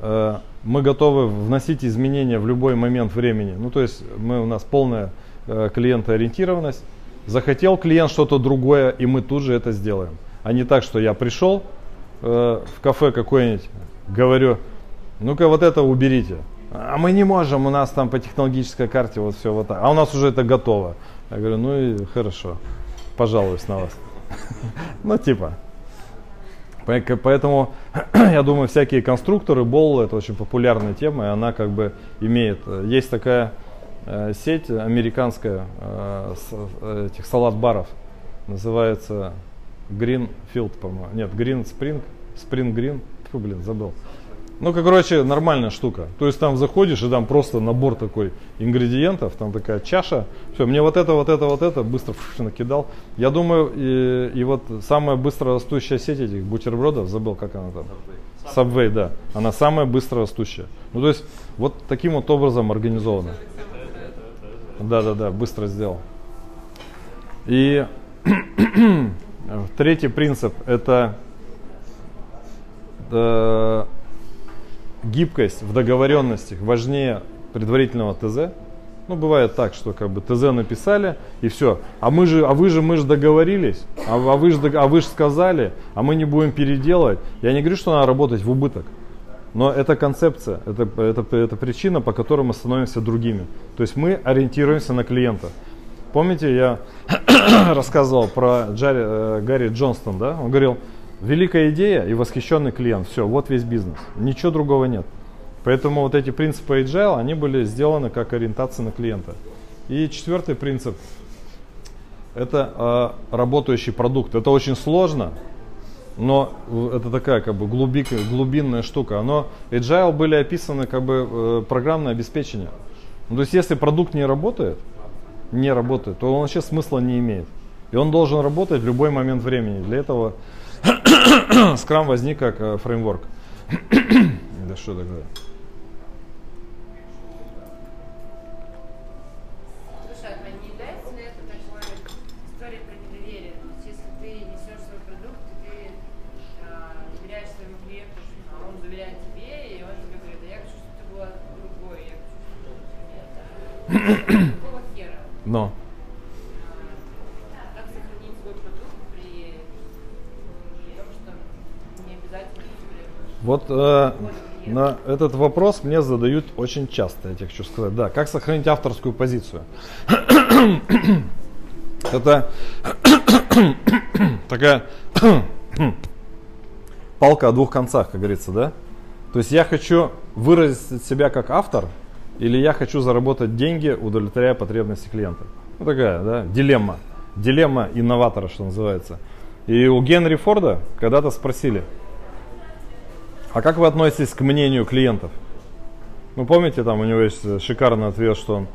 э, – мы готовы вносить изменения в любой момент времени. Ну, то есть мы, у нас полная клиентоориентированность. Захотел клиент что-то другое, и мы тут же это сделаем. А не так, что я пришел в кафе какое-нибудь, говорю, ну-ка вот это уберите. А мы не можем, у нас там по технологической карте вот все вот так. А у нас уже это готово. Я говорю, ну и хорошо, пожалуюсь на вас. Ну, типа. Поэтому, я думаю, всякие конструкторы, Болл, это очень популярная тема, и она как бы имеет, э, есть такая э, сеть американская э, с, этих салат-баров, называется Greenfield, по-моему, нет, Green Spring, Spring Green, фу, блин, забыл. Ну, как, короче, нормальная штука. То есть там заходишь, и там просто набор такой ингредиентов, там такая чаша. Все, мне вот это, вот это, вот это быстро фш, накидал. Я думаю, и, и вот самая быстро растущая сеть этих бутербродов, забыл, как она там. Subway, да. Она самая быстро растущая. Ну, то есть, вот таким вот образом организовано. Да, да, да, быстро сделал. И третий принцип это э, гибкость в договоренностях важнее предварительного ТЗ. Ну, бывает так, что как бы ТЗ написали и все. А мы же, а вы же, мы же договорились, а, а вы же, а вы же сказали, а мы не будем переделывать. Я не говорю, что надо работать в убыток. Но это концепция, это, это, это причина, по которой мы становимся другими. То есть мы ориентируемся на клиента. Помните, я рассказывал про Джарри, э, Гарри Джонстон, да? Он говорил, великая идея и восхищенный клиент. Все, вот весь бизнес. Ничего другого нет. Поэтому вот эти принципы Agile, они были сделаны как ориентация на клиента. И четвертый принцип – это э, работающий продукт. Это очень сложно, но это такая как бы глубика, глубинная штука. Но Agile были описаны как бы э, программное обеспечение. Ну, то есть если продукт не работает, не работает, то он вообще смысла не имеет. И он должен работать в любой момент времени. Для этого Scrum возник как э, фреймворк. да что такое? Слушай, Вот э, на этот вопрос мне задают очень часто, я тебе хочу сказать. Да, как сохранить авторскую позицию? Это такая палка о двух концах, как говорится, да? То есть я хочу выразить себя как автор, или я хочу заработать деньги, удовлетворяя потребности клиента. Ну такая, да, дилемма. Дилемма инноватора, что называется. И у Генри Форда когда-то спросили, а как вы относитесь к мнению клиентов? Ну, помните, там у него есть шикарный ответ, что он,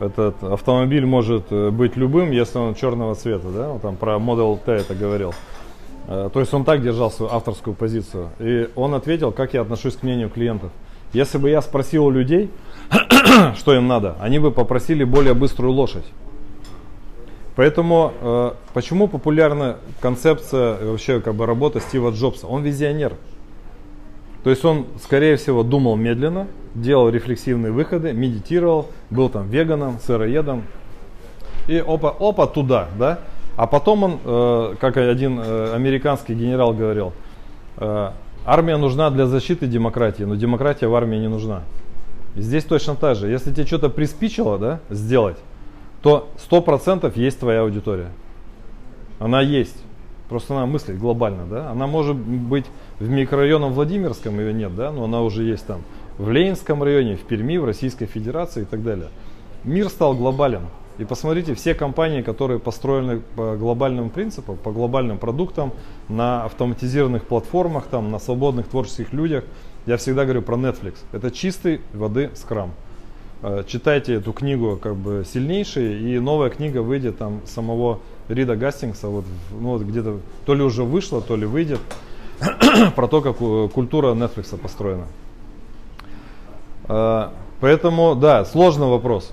этот автомобиль может э, быть любым, если он черного цвета, да? Он там про Model T это говорил. Э, То есть он так держал свою авторскую позицию. И он ответил, как я отношусь к мнению клиентов. Если бы я спросил у людей, что им надо, они бы попросили более быструю лошадь. Поэтому э, почему популярна концепция вообще как бы работа Стива Джобса? Он визионер. То есть он, скорее всего, думал медленно, делал рефлексивные выходы, медитировал, был там веганом, сыроедом. И опа, опа, туда, да? А потом он, э, как один э, американский генерал говорил, э, армия нужна для защиты демократии, но демократия в армии не нужна. Здесь точно так же. Если тебе что-то приспичило да, сделать, то 100% есть твоя аудитория. Она есть. Просто она мыслит глобально, да. Она может быть в микрорайоне Владимирском, ее нет, да, но она уже есть там. В Ленинском районе, в Перми, в Российской Федерации и так далее. Мир стал глобален. И посмотрите, все компании, которые построены по глобальным принципам, по глобальным продуктам, на автоматизированных платформах, там, на свободных творческих людях, я всегда говорю про Netflix. Это чистой воды скрам. Э, Читайте эту книгу как бы сильнейший, и новая книга выйдет там самого Рида Гастингса, вот, ну, вот где-то то ли уже вышла, то ли выйдет, про то, как э, культура Netflix построена. Э, Поэтому, да, сложный вопрос.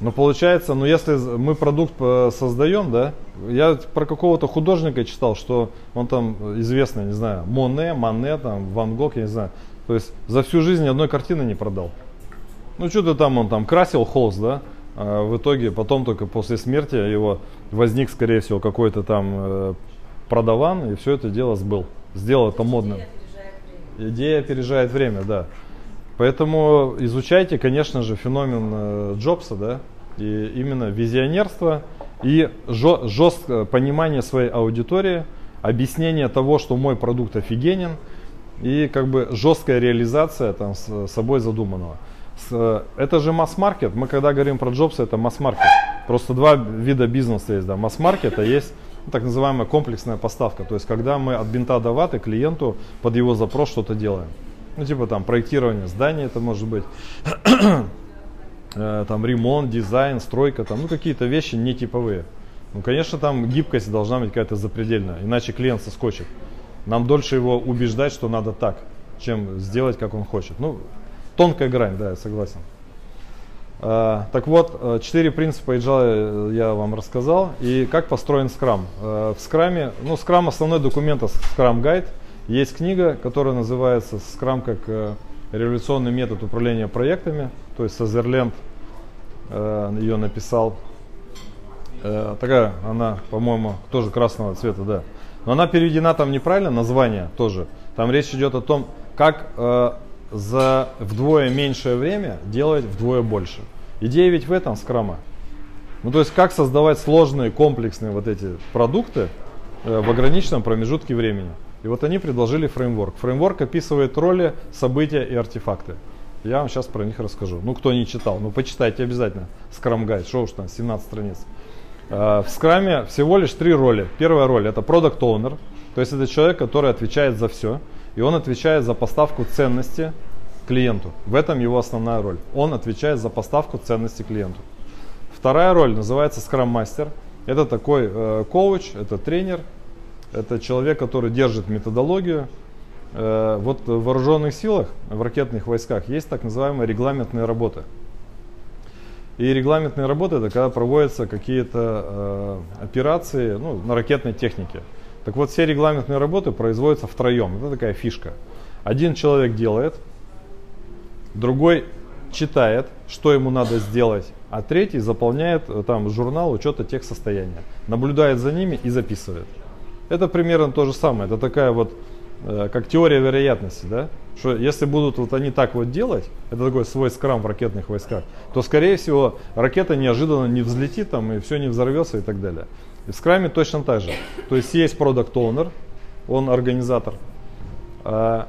Но получается, ну если мы продукт э, создаем, да, я про какого-то художника читал, что он там известный, не знаю, Моне, Мане, там, Ван Гог, я не знаю. То есть за всю жизнь одной картины не продал. Ну что-то там он там красил холст, да, а в итоге потом только после смерти его возник, скорее всего, какой-то там продаван и все это дело сбыл. Сделал это модным. Идея опережает время, да. Поэтому изучайте, конечно же, феномен э, Джобса, да, и именно визионерство и жесткое понимание своей аудитории, объяснение того, что мой продукт офигенен, и как бы жесткая реализация там с собой задуманного. Э, это же масс-маркет. Мы когда говорим про Джобса, это масс-маркет. Просто два вида бизнеса есть. Да. Масс-маркет, а есть так называемая комплексная поставка. То есть когда мы от бинта до ваты клиенту под его запрос что-то делаем. Ну, типа там проектирование здания это может быть, э, там ремонт, дизайн, стройка, там, ну, какие-то вещи не типовые. Ну, конечно, там гибкость должна быть какая-то запредельная, иначе клиент соскочит. Нам дольше его убеждать, что надо так, чем сделать, как он хочет. Ну, тонкая грань, да, я согласен. А, так вот, э, четыре принципа agile э, я вам рассказал. И как построен Scrum. А, в Scrum, ну, Scrum основной документ, Scrum Guide. Есть книга, которая называется Scrum как э, революционный метод управления проектами. То есть Сазерленд э, ее написал. Э, такая она, по-моему, тоже красного цвета, да. Но она переведена там неправильно, название тоже. Там речь идет о том, как э, за вдвое меньшее время делать вдвое больше. Идея ведь в этом скрама. Ну то есть как создавать сложные, комплексные вот эти продукты э, в ограниченном промежутке времени. И вот они предложили фреймворк. Фреймворк описывает роли, события и артефакты. Я вам сейчас про них расскажу. Ну, кто не читал, ну, почитайте обязательно. Scrum Guide, что уж там, 17 страниц. В скраме всего лишь три роли. Первая роль это Product Owner, то есть это человек, который отвечает за все, и он отвечает за поставку ценности клиенту. В этом его основная роль. Он отвечает за поставку ценности клиенту. Вторая роль называется Master. Это такой э, коуч, это тренер, это человек, который держит методологию. Э, вот в вооруженных силах, в ракетных войсках есть так называемые регламентные работы. И регламентные работы это когда проводятся какие-то э, операции ну, на ракетной технике. Так вот, все регламентные работы производятся втроем. Это такая фишка. Один человек делает, другой читает, что ему надо сделать, а третий заполняет э, там журнал учета тех состояния, наблюдает за ними и записывает. Это примерно то же самое. Это такая вот, э, как теория вероятности, да? Что если будут вот они так вот делать, это такой свой скрам в ракетных войсках, то скорее всего ракета неожиданно не взлетит там и все не взорвется и так далее. И в скраме точно так же. То есть есть продукт owner, он организатор, а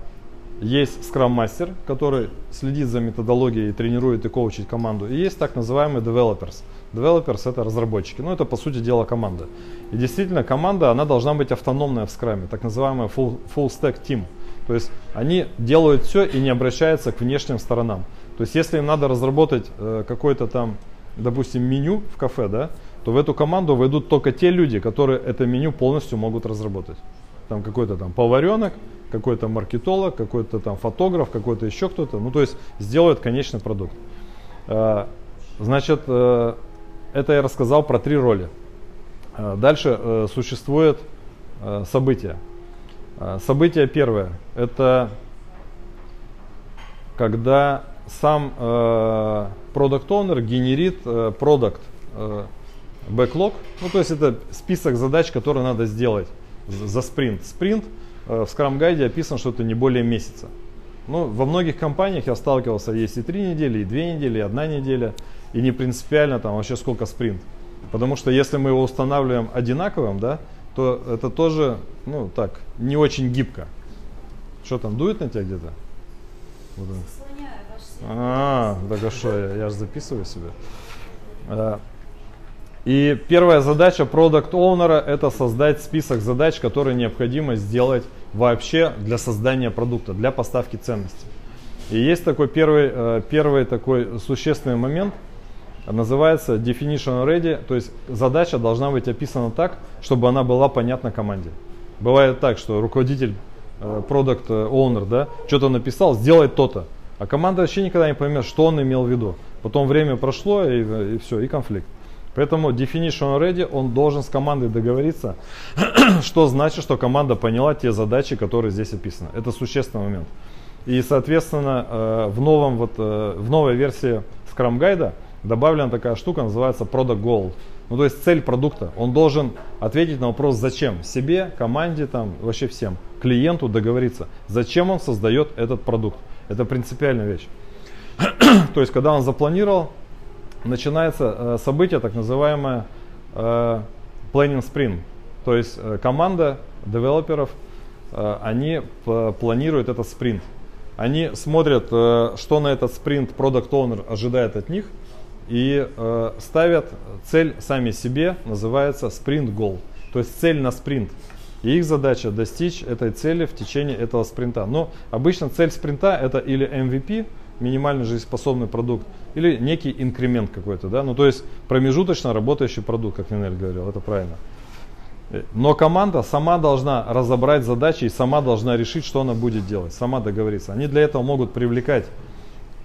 есть скрам-мастер, который следит за методологией, тренирует и коучит команду. И есть так называемый developers. Developers это разработчики. Ну, это по сути дела команда. И действительно, команда, она должна быть автономная в скраме, так называемая full, full stack team. То есть они делают все и не обращаются к внешним сторонам. То есть если им надо разработать э, какое-то там, допустим, меню в кафе, да, то в эту команду войдут только те люди, которые это меню полностью могут разработать. Там какой-то там поваренок, какой-то маркетолог, какой-то там фотограф, какой-то еще кто-то. Ну, то есть сделают конечный продукт. Э, значит, э, это я рассказал про три роли. Э, дальше э, существует э, событие. А, событие первое – это когда сам owner генерит э, backlog, ну то есть это список задач, которые надо сделать за спринт. Спринт э, в Scrum Guide описан, что это не более месяца. Ну, во многих компаниях я сталкивался, есть и три недели, и две недели, и одна неделя, и не принципиально там вообще сколько спринт. Потому что если мы его устанавливаем одинаковым, да, то это тоже, ну так, не очень гибко. Что там, дует на тебя где-то? Вот а, так а что, я, я же записываю себе. И первая задача продукт оунера это создать список задач, которые необходимо сделать вообще для создания продукта, для поставки ценности. И есть такой первый, э, первый такой существенный момент – называется definition ready, то есть задача должна быть описана так, чтобы она была понятна команде. Бывает так, что руководитель, э, product owner, да, что-то написал, сделает то-то, а команда вообще никогда не поймет, что он имел в виду. Потом время прошло и, и все, и конфликт. Поэтому definition ready, он должен с командой договориться, что значит, что команда поняла те задачи, которые здесь описаны. Это существенный момент. И, соответственно, э, в, новом, вот, э, в новой версии Scrum Guide добавлена такая штука, называется Product Goal. Ну, то есть цель продукта. Он должен ответить на вопрос, зачем себе, команде, там, вообще всем, клиенту договориться, зачем он создает этот продукт. Это принципиальная вещь. то есть, когда он запланировал, начинается э, событие, так называемое э, planning sprint. То есть, э, команда девелоперов, они планируют этот спринт. Они смотрят, что на этот спринт продукт owner ожидает от них – и ставят цель сами себе, называется sprint goal, то есть цель на спринт. И их задача достичь этой цели в течение этого спринта. Но обычно цель спринта это или MVP, минимально жизнеспособный продукт, или некий инкремент какой-то, да, ну то есть промежуточно работающий продукт, как Нинель говорил, это правильно. Э, но команда сама должна разобрать задачи и сама должна решить, что она будет делать, сама договориться. Они для этого могут привлекать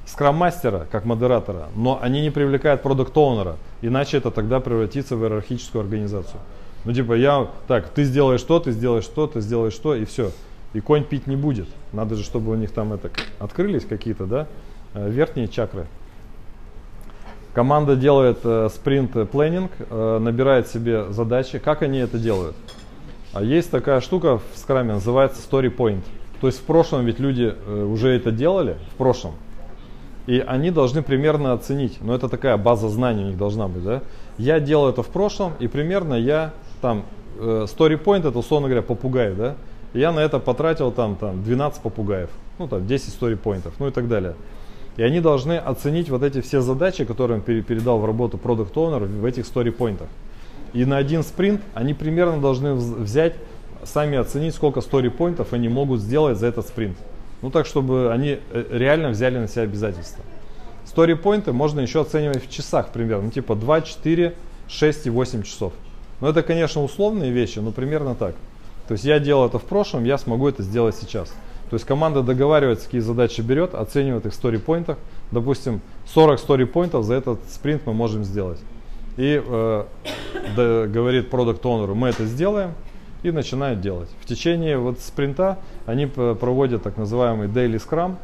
скрам-мастера как модератора, но они не привлекают продукт-оунера, иначе это тогда превратится в иерархическую организацию. Ну типа я, так, ты сделаешь то, ты сделаешь то, ты сделаешь то и все. И конь пить не будет. Надо же, чтобы у них там это открылись какие-то, да, верхние чакры. Команда делает э, спринт планинг, э, набирает себе задачи. Как они это делают? А есть такая штука в скраме, называется story point. То есть в прошлом ведь люди э, уже это делали, в прошлом. И они должны примерно оценить, но это такая база знаний у них должна быть, да. Я делал это в прошлом, и примерно я там, э, story point это, условно говоря, попугай, да. И я на это потратил там, там 12 попугаев, ну там 10 story поинтов, ну и так далее. И они должны оценить вот эти все задачи, которые он передал в работу Product Owner в этих story поинтах. И на один спринт они примерно должны взять, сами оценить, сколько story поинтов они могут сделать за этот спринт. Ну так, чтобы они э, реально взяли на себя обязательства. Story поинты можно еще оценивать в часах примерно, ну, типа 2, 4, 6 и 8 часов. Но это, конечно, условные вещи, но примерно так. То есть я делал это в прошлом, я смогу это сделать сейчас. То есть команда договаривается, какие задачи берет, оценивает их в story Допустим, 40 story за этот спринт мы можем сделать. И э, да, говорит продукт owner мы это сделаем, и начинают делать. В течение вот спринта они проводят так называемый daily scrum.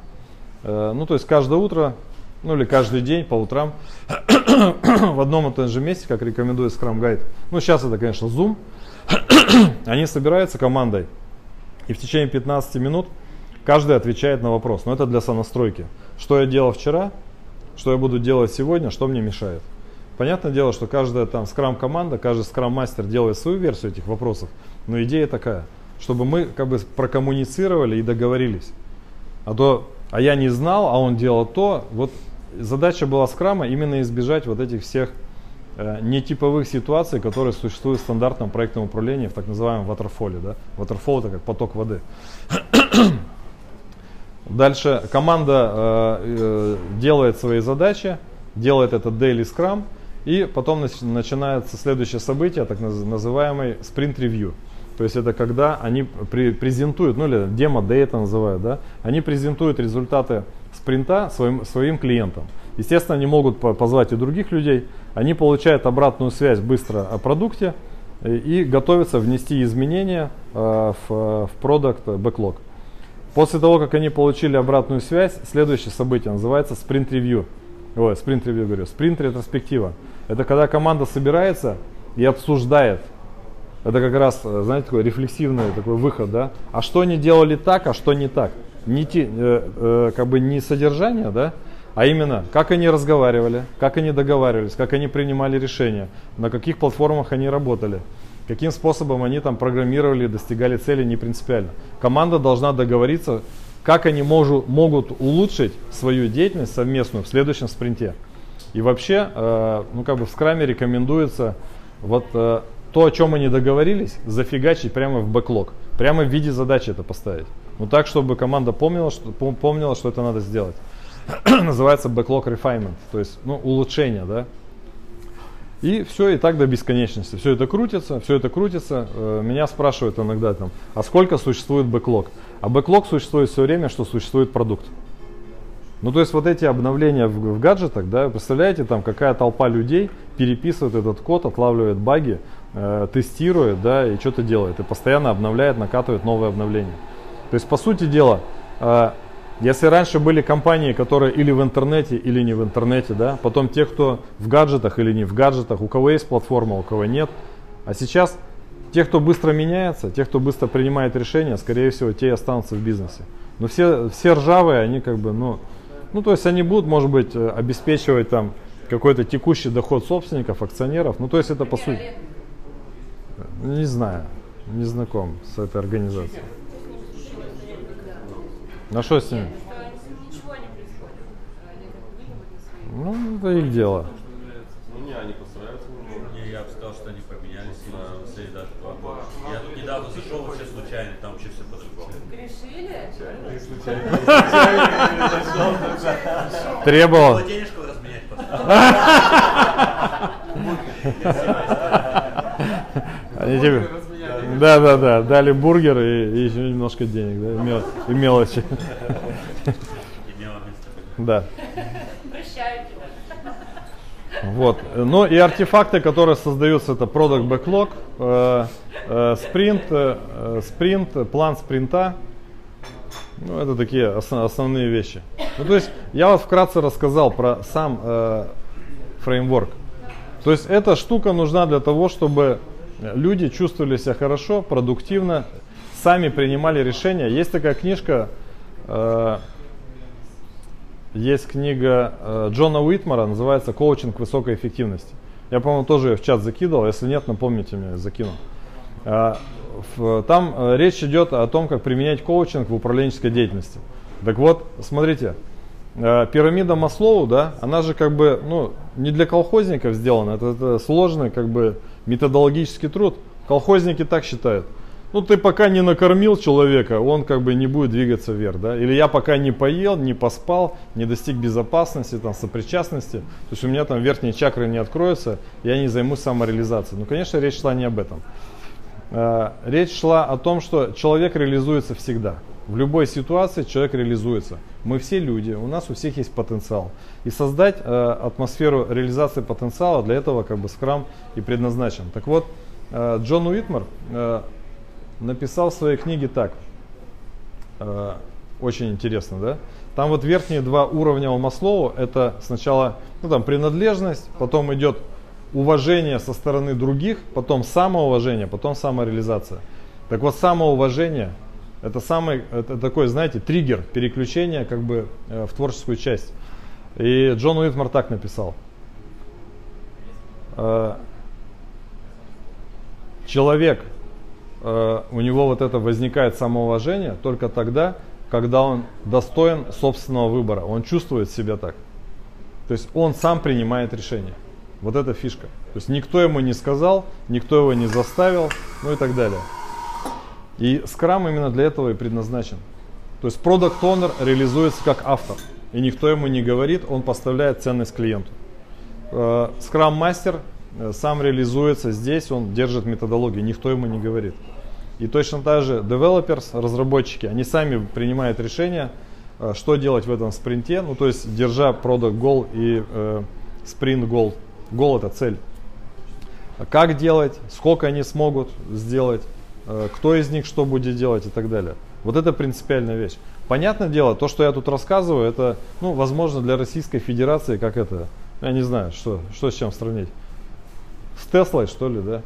Э, ну, то есть каждое утро, ну или каждый день по утрам в одном и том же месте, как рекомендует Scrum Guide. Ну, сейчас это, конечно, Zoom. они собираются командой. И в течение 15 минут Каждый отвечает на вопрос, но это для сонастройки. Что я делал вчера, что я буду делать сегодня, что мне мешает. Понятное дело, что каждая там скрам-команда, каждый скрам-мастер делает свою версию этих вопросов, но идея такая, чтобы мы как бы прокоммуницировали и договорились. А то, а я не знал, а он делал то, вот задача была скрама именно избежать вот этих всех э, нетиповых ситуаций, которые существуют в стандартном проектном управлении в так называемом waterfall. Да? Waterfall это как поток воды. Дальше команда э, э, делает свои задачи, делает этот daily scrum, и потом начинается следующее событие, так называемый review. То есть это когда они презентуют, ну или демо day это называют, да, они презентуют результаты спринта своим, своим клиентам. Естественно, они могут позвать и других людей, они получают обратную связь быстро о продукте и, и готовятся внести изменения э, в, в продукт backlog. После того, как они получили обратную связь, следующее событие называется спринт-ревью. Ой, спринт-ревью говорю, спринт-ретроспектива. Это когда команда собирается и обсуждает. Это как раз, знаете, такой рефлексивный такой выход, да? А что они делали так, а что не так? Не, те, э, э, как бы не содержание, да? А именно, как они разговаривали, как они договаривались, как они принимали решения, на каких платформах они работали. Каким способом они там программировали, достигали цели, не принципиально. Команда должна договориться, как они можу, могут улучшить свою деятельность совместную в следующем спринте. И вообще, э, ну как бы в скраме рекомендуется вот э, то, о чем они договорились, зафигачить прямо в бэклог. Прямо в виде задачи это поставить. Ну так, чтобы команда помнила, что, помнила, что это надо сделать. Называется backlog refinement, то есть ну, улучшение, да, и все, и так до бесконечности. Все это крутится, все это крутится. Э, меня спрашивают иногда там, а сколько существует бэклог? А бэклог существует все время, что существует продукт. Ну, то есть вот эти обновления в, в гаджетах, да, представляете, там какая толпа людей переписывает этот код, отлавливает баги, э, тестирует, да, и что-то делает. И постоянно обновляет, накатывает новые обновления. То есть, по сути дела, э, если раньше были компании, которые или в интернете, или не в интернете, да, потом те, кто в гаджетах или не в гаджетах, у кого есть платформа, у кого нет. А сейчас те, кто быстро меняется, те, кто быстро принимает решения, скорее всего, те и останутся в бизнесе. Но все, все ржавые, они как бы, ну, ну, то есть они будут, может быть, э, обеспечивать там какой-то текущий доход собственников, акционеров. Ну, то есть это по сути... Не знаю, не знаком с этой организацией. На что с ними? Ну, это их дело. Ну, не, они постараются. Не, я бы сказал, что они поменялись на последние даже два года. Я тут недавно зашел вообще случайно, там вообще все по-другому. Грешили? Требовал. Было денежку разменять. Они тебе... Да, да, да, дали бургер и, и немножко денег, да, и, мел- мелочи. Да. Вот. Ну и артефакты, которые создаются, это Product Backlog, э, э, спринт, э, спринт, план спринта. Ну, это такие ос- основные вещи. Ну, то есть я вот вкратце рассказал про сам э, фреймворк. То есть эта штука нужна для того, чтобы люди чувствовали себя хорошо, продуктивно, сами принимали решения. Есть такая книжка, э, есть книга э, Джона Уитмара, называется «Коучинг высокой эффективности». Я, по-моему, тоже ее в чат закидывал, если нет, напомните мне, закину. А, в- Там э, речь идет о том, как применять коучинг в управленческой деятельности. Так вот, смотрите, э, пирамида Маслоу, да, она же как бы, ну, не для колхозников сделана, это, это сложный как бы методологический труд. Колхозники так считают. Ну, ты пока не накормил человека, он как бы не будет двигаться вверх, да. Или я пока не поел, не поспал, не достиг безопасности, там, сопричастности. То есть у меня там верхние чакры не откроются, я не займусь самореализацией. Ну, конечно, речь шла не об этом. Э, Речь шла о том, что человек реализуется всегда. В любой ситуации человек реализуется. Мы все люди, у нас у всех есть потенциал. И создать э, атмосферу реализации потенциала для этого как бы скрам и предназначен. Так вот, э, Джон Уитмар э, написал в своей книге так. Э, очень интересно, да? Там вот верхние два уровня у Маслоу, это сначала ну, там, принадлежность, потом идет уважение со стороны других, потом самоуважение, потом самореализация. Так вот, самоуважение это самый, это такой, знаете, триггер переключения как бы э, в творческую часть. И Джон Уитмар так написал. Э, Человек, э, у него вот это возникает самоуважение только тогда, когда он достоин собственного выбора. Он чувствует себя так. То есть он сам принимает решение. Вот это фишка. То есть никто ему не сказал, никто его не заставил, ну и так далее. И скрам именно для этого и предназначен. То есть продукт Owner реализуется как автор. И никто ему не говорит, он поставляет ценность клиенту. Скрам мастер сам реализуется здесь, он держит методологию, никто ему не говорит. И точно так же developers, разработчики, они сами принимают решение, э, что делать в этом спринте, ну то есть держа goal и э, goal. Goal это цель. Как делать, сколько они смогут сделать, э, кто из них что будет делать и так далее. Вот это принципиальная вещь. Понятное дело, то, что я тут рассказываю, это, ну, возможно, для Российской Федерации, как это, я не знаю, что, что с чем сравнить. С Теслой, что ли, да?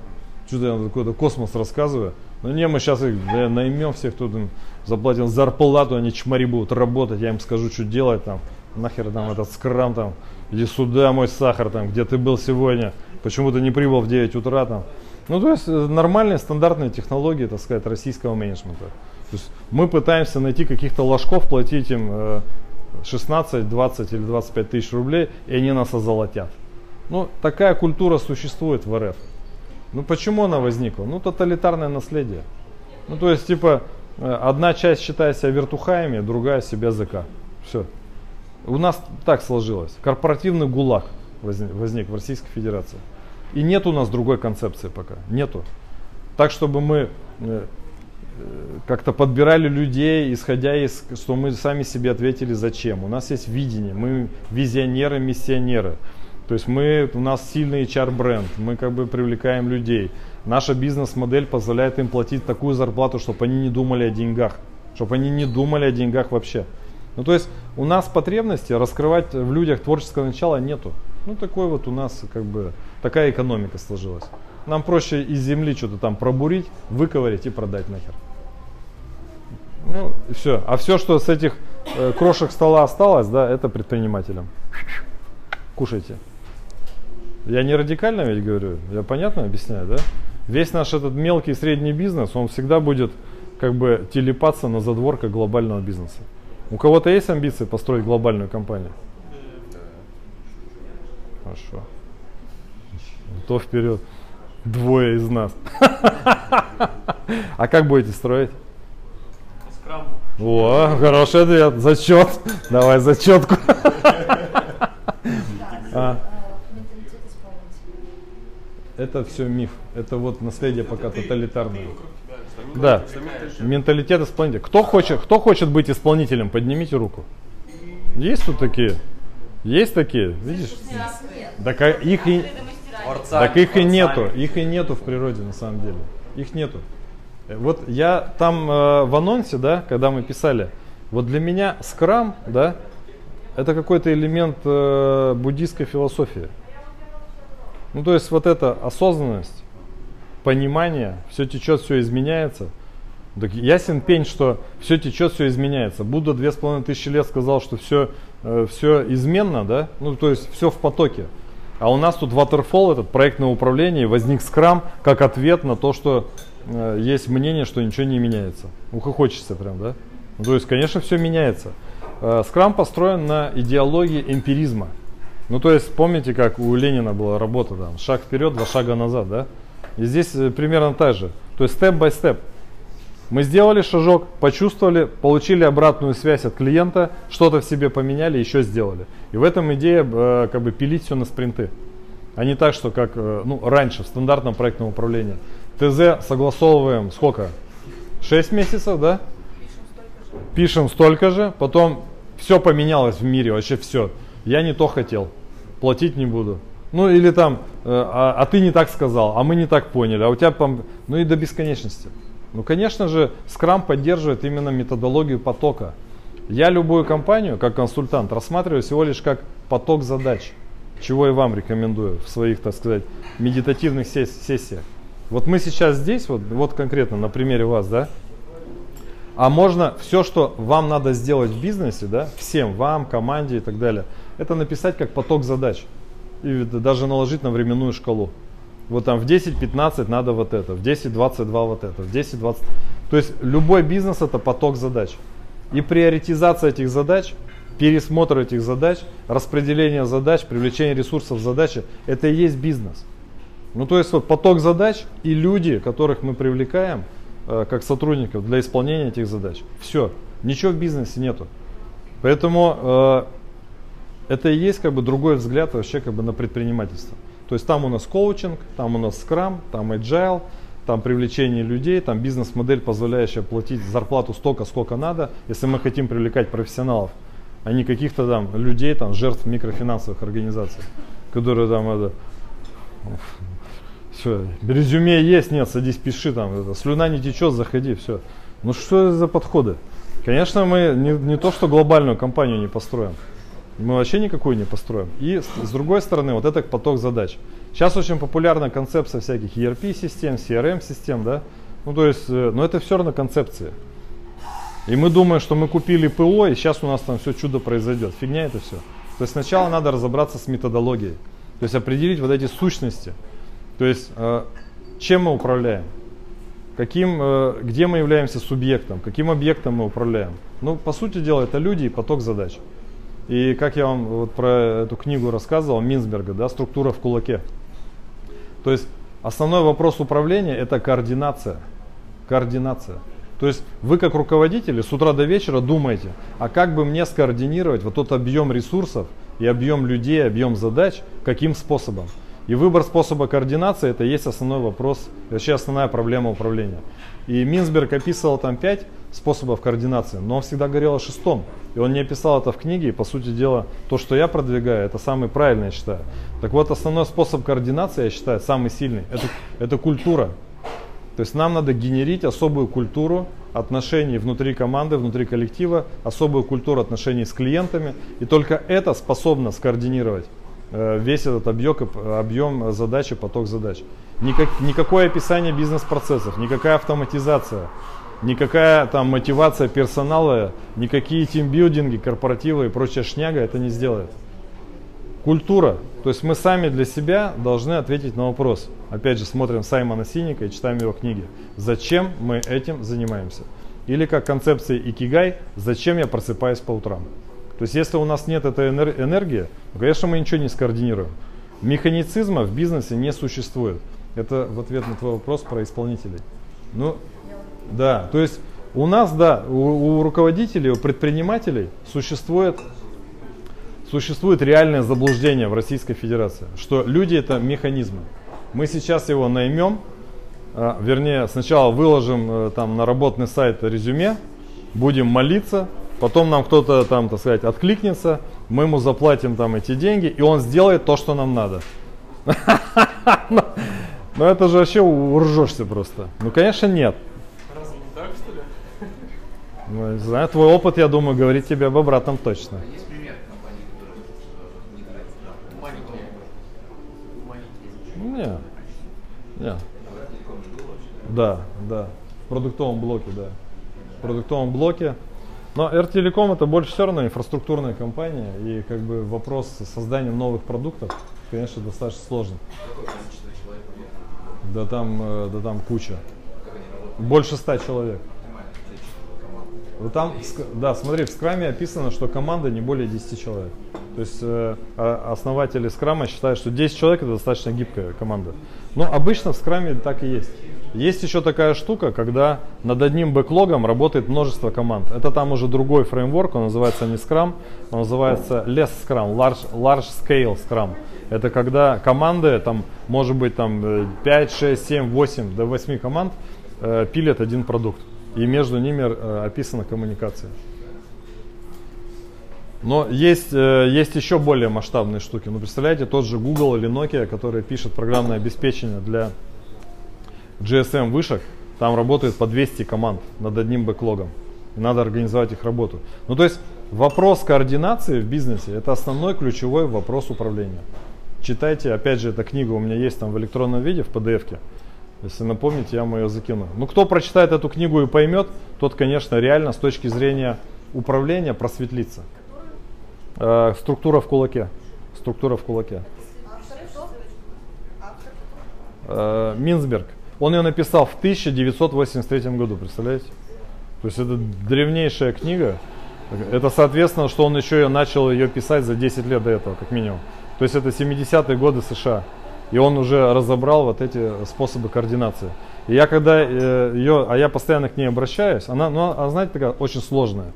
Что-то я какой-то космос рассказываю. Ну не, мы сейчас их да, наймем всех, тут им заплатим зарплату, они чмари будут работать, я им скажу, что делать там. Нахер там этот скрам там, иди сюда, мой сахар там, где ты был сегодня, почему ты не прибыл в 9 утра там. Ну то есть э, нормальные стандартные технологии, так сказать, российского менеджмента. То есть мы пытаемся найти каких-то ложков, платить им э, 16, 20 или 25 тысяч рублей, и они нас озолотят. Ну, такая культура существует в РФ. Ну, почему она возникла? Ну, тоталитарное наследие. Ну, то есть, типа, э, одна часть считает себя вертухаями, другая себя ЗК. Все. У нас так сложилось. Корпоративный гулаг возник, возник в Российской Федерации. И нет у нас другой концепции пока. Нету. Так, чтобы мы э, как-то подбирали людей, исходя из, что мы сами себе ответили зачем. У нас есть видение, мы визионеры, миссионеры. То есть мы, у нас сильный HR-бренд, мы как бы привлекаем людей. Наша бизнес-модель позволяет им платить такую зарплату, чтобы они не думали о деньгах, чтобы они не думали о деньгах вообще. Ну то есть у нас потребности раскрывать в людях творческое начало нету. Ну такой вот у нас как бы такая экономика сложилась. Нам проще из земли что-то там пробурить, выковырять и продать нахер. Ну, и все. А все, что с этих э, крошек стола осталось, да, это предпринимателям. Кушайте. Я не радикально ведь говорю, я понятно объясняю, да? Весь наш этот мелкий и средний бизнес, он всегда будет как бы телепаться на задворках глобального бизнеса. У кого-то есть амбиции построить глобальную компанию? Хорошо. То вперед. Двое из нас. А как будете строить? По скраму. О, хороший ответ. Зачет. Давай зачетку. А, Менталитет исполнителя. Это все миф. Это вот наследие пока Ты- тоталитарное. ты Да. Менталитет исполнителя. Кто хочет, кто хочет быть исполнителем, поднимите руку. Есть тут такие? Есть такие? Видишь? Так а их и, так их и нету. Их и нету в природе на самом деле. Их нету. Э, Вот я там э, в анонсе, да, когда мы писали, вот для меня скрам, да, это какой-то элемент э, буддийской философии. Ну, то есть вот эта осознанность, понимание, все течет, все изменяется. Так ясен пень, что все течет, все изменяется. Будда две с половиной тысячи лет сказал, что все, все изменно, да, ну то есть все в потоке. А у нас тут Waterfall, этот проектное управление, возник скрам как ответ на то, что э, есть мнение, что ничего не меняется. Ухохочется прям, да? Ну, то есть, конечно, все меняется. Э, скрам построен на идеологии эмпиризма. Ну, то есть, помните, как у Ленина была работа там, шаг вперед, два шага назад, да? И здесь э, примерно так же. То есть, степ-бай-степ. Мы сделали шажок, почувствовали, получили обратную связь от клиента, что-то в себе поменяли, еще сделали. И в этом идея э, как бы пилить все на спринты. А не так, что как э, ну, раньше в стандартном проектном управлении. ТЗ согласовываем сколько? 6 месяцев, да? Пишем столько же, потом все поменялось в мире, вообще все. Я не то хотел, платить не буду. Ну или там, э, а, а ты не так сказал, а мы не так поняли, а у тебя там, ну и до бесконечности. Ну, конечно же, Scrum поддерживает именно методологию потока. Я любую компанию, как консультант, рассматриваю всего лишь как поток задач, чего и вам рекомендую в своих, так сказать, медитативных сес- сессиях. Вот мы сейчас здесь, вот, вот конкретно на примере вас, да, а можно все, что вам надо сделать в бизнесе, да, всем, вам, команде и так далее, это написать как поток задач. И даже наложить на временную шкалу. Вот там в 10-15 надо вот это, в 10-22 вот это, в 10-20. То есть любой бизнес это поток задач. И приоритизация этих задач, пересмотр этих задач, распределение задач, привлечение ресурсов задачи, это и есть бизнес. Ну то есть вот поток задач и люди, которых мы привлекаем э, как сотрудников для исполнения этих задач. Все, ничего в бизнесе нету. Поэтому э, это и есть как бы другой взгляд вообще как бы на предпринимательство. То есть там у нас коучинг, там у нас скрам, там agile, там привлечение людей, там бизнес-модель, позволяющая платить зарплату столько, сколько надо, если мы хотим привлекать профессионалов, а не каких-то там людей, там жертв микрофинансовых организаций, которые там это, все, резюме есть, нет, садись, пиши там, это, слюна не течет, заходи, все. Ну что это за подходы? Конечно, мы не, не то, что глобальную компанию не построим, мы вообще никакую не построим. И с, с другой стороны, вот это поток задач. Сейчас очень популярна концепция всяких ERP-систем, CRM-систем, да? Ну, то есть, э, но это все равно концепция. И мы думаем, что мы купили ПО, и сейчас у нас там все чудо произойдет. Фигня это все. То есть сначала надо разобраться с методологией. То есть определить вот эти сущности. То есть, э, чем мы управляем? Каким, э, где мы являемся субъектом? Каким объектом мы управляем? Ну, по сути дела, это люди и поток задач. И как я вам вот про эту книгу рассказывал, Минсберга, да, структура в кулаке. То есть основной вопрос управления это координация. Координация. То есть вы как руководители с утра до вечера думаете, а как бы мне скоординировать вот тот объем ресурсов и объем людей, объем задач, каким способом. И выбор способа координации это есть основной вопрос, вообще основная проблема управления. И Минсберг описывал там пять способов координации, но он всегда говорил о шестом. И он не описал это в книге, и по сути дела, то, что я продвигаю, это самый правильный, я считаю. Так вот, основной способ координации, я считаю, самый сильный, это, это культура. То есть нам надо генерить особую культуру отношений внутри команды, внутри коллектива, особую культуру отношений с клиентами. И только это способно скоординировать э, весь этот объем, объем задач и поток задач. Никак, никакое описание бизнес-процессов, никакая автоматизация, никакая там мотивация персонала, никакие тимбилдинги, корпоративы и прочая шняга это не сделает. Культура. То есть мы сами для себя должны ответить на вопрос. Опять же, смотрим Саймона Синика и читаем его книги. Зачем мы этим занимаемся? Или как концепция икигай, зачем я просыпаюсь по утрам? То есть если у нас нет этой энергии, то, конечно, мы ничего не скоординируем. Механицизма в бизнесе не существует. Это в ответ на твой вопрос про исполнителей. Ну, да, то есть у нас, да, у, у руководителей, у предпринимателей существует, существует реальное заблуждение в Российской Федерации, что люди это механизмы. Мы сейчас его наймем, а, вернее, сначала выложим э, там на работный сайт резюме, будем молиться, потом нам кто-то там, так сказать, откликнется, мы ему заплатим там эти деньги, и он сделает то, что нам надо. Ну это же вообще уржешься просто. Ну, конечно, нет. Ну, не знаю, твой опыт, я думаю, говорит тебе об обратном точно. Есть пример э, не Не. Не. Да, да. В продуктовом блоке, да. В продуктовом блоке. Но R-Telecom это больше все равно инфраструктурная компания, и как бы вопрос с созданием новых продуктов, конечно, достаточно уехало? Да там, э, да там куча. Больше ста человек. Вот там, да, смотри, в скраме описано, что команда не более 10 человек. То есть э, а- основатели скрама считают, что 10 человек это достаточно гибкая команда. Но обычно в скраме так и есть. Есть еще такая штука, когда над одним бэклогом работает множество команд. Это там уже другой фреймворк, он называется не Scrum, он называется Less Scrum, Large, large Scale Scrum. Это когда команды, там может быть там э, 5, 6, 7, 8, до 8 команд э, пилят один продукт. И между ними э, описана коммуникация. Но есть, э, есть еще более масштабные штуки. Ну, представляете, тот же Google или Nokia, который пишет программное обеспечение для GSM вышек, там работает по 200 команд над одним бэклогом. И надо организовать их работу. Ну, то есть вопрос координации в бизнесе – это основной ключевой вопрос управления. Читайте, опять же, эта книга у меня есть там в электронном виде, в PDF-ке. Если напомните, я вам ее закину. Ну, кто прочитает эту книгу и поймет, тот, конечно, реально с точки зрения управления просветлится. Э, структура в кулаке. Структура в кулаке. Э, Минсберг. Он ее написал в 1983 году, представляете? То есть это древнейшая книга. Это соответственно, что он еще ее начал ее писать за 10 лет до этого, как минимум. То есть это 70-е годы США. И он уже разобрал вот эти способы координации. И я когда э, ее, а я постоянно к ней обращаюсь, она, ну, она, знаете, такая очень сложная.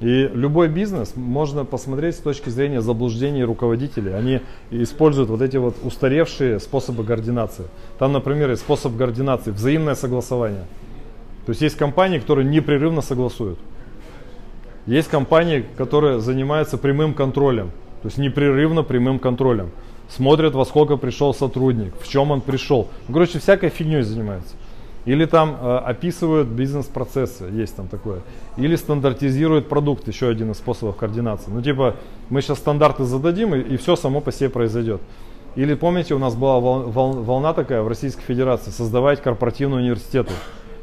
И любой бизнес можно посмотреть с точки зрения заблуждений руководителей. Они используют вот эти вот устаревшие способы координации. Там, например, есть способ координации взаимное согласование. То есть есть компании, которые непрерывно согласуют. Есть компании, которые занимаются прямым контролем. То есть непрерывно прямым контролем. Смотрят, во сколько пришел сотрудник, в чем он пришел. Короче, всякой фигней занимаются. Или там э, описывают бизнес-процессы, есть там такое. Или стандартизируют продукт, еще один из способов координации. Ну типа, мы сейчас стандарты зададим, и, и все само по себе произойдет. Или помните, у нас была вол- вол- волна такая в Российской Федерации, создавать корпоративные университеты.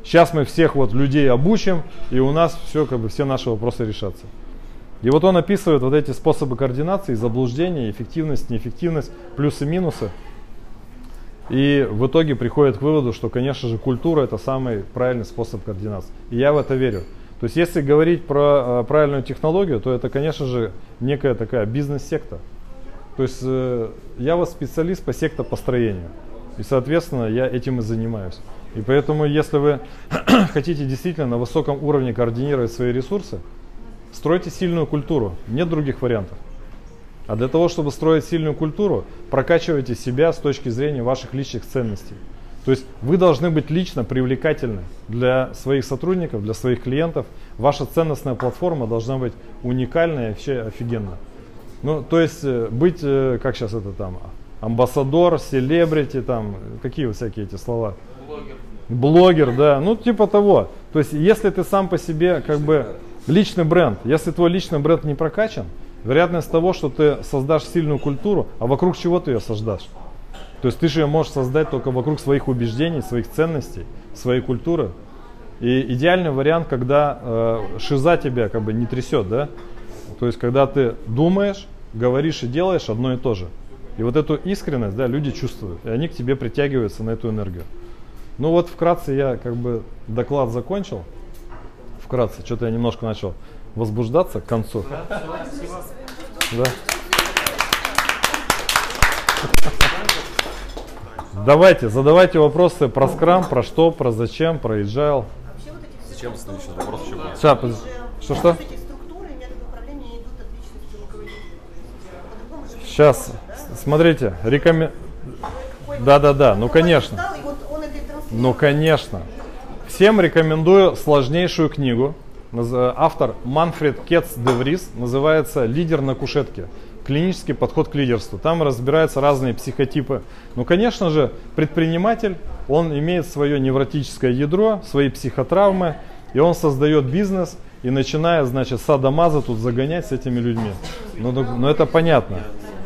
Сейчас мы всех вот людей обучим, и у нас все, как бы, все наши вопросы решатся. И вот он описывает вот эти способы координации, заблуждения, эффективность, неэффективность, плюсы, минусы. И в итоге приходит к выводу, что, конечно же, культура это самый правильный способ координации. И я в это верю. То есть, если говорить про э, правильную технологию, то это, конечно же, некая такая бизнес-секта. То есть, э, я вот специалист по сектопостроению. И, соответственно, я этим и занимаюсь. И поэтому, если вы хотите действительно на высоком уровне координировать свои ресурсы, стройте сильную культуру. Нет других вариантов. А для того, чтобы строить сильную культуру, прокачивайте себя с точки зрения ваших личных ценностей. То есть вы должны быть лично привлекательны для своих сотрудников, для своих клиентов. Ваша ценностная платформа должна быть уникальная и вообще офигенная. Ну, то есть э, быть, э, как сейчас это там, амбассадор, селебрити, там, какие вот всякие эти слова? Блогер. Блогер, да, ну типа того. То есть если ты сам по себе как бы личный бренд, если твой личный бренд не прокачан, вероятность того, что ты создашь сильную культуру, а вокруг чего ты ее создашь? То есть ты же ее можешь создать только вокруг своих убеждений, своих ценностей, своей культуры. И идеальный вариант, когда э, шиза тебя как бы не трясет, да? То есть когда ты думаешь, говоришь и делаешь одно и то же. И вот эту искренность, да, люди чувствуют, и они к тебе притягиваются на эту энергию. Ну вот вкратце я как бы доклад закончил. Вкратце, что-то я немножко начал возбуждаться к концу. Да. Да. Давайте, задавайте вопросы про скрам, про что, про зачем, про agile. Зачем следующий вопрос еще будет? Сейчас. Что, что? Сейчас, да? смотрите, рекомен... Какой-то Да-да-да, ну руководитель конечно. Ну, конечно. Всем рекомендую сложнейшую книгу. Автор Манфред Кетц де Врис называется «Лидер на кушетке. Клинический подход к лидерству». Там разбираются разные психотипы. Ну, конечно же, предприниматель, он имеет свое невротическое ядро, свои психотравмы, и он создает бизнес, и начиная, значит, садомаза тут загонять с этими людьми. Ну, ну, ну, это понятно.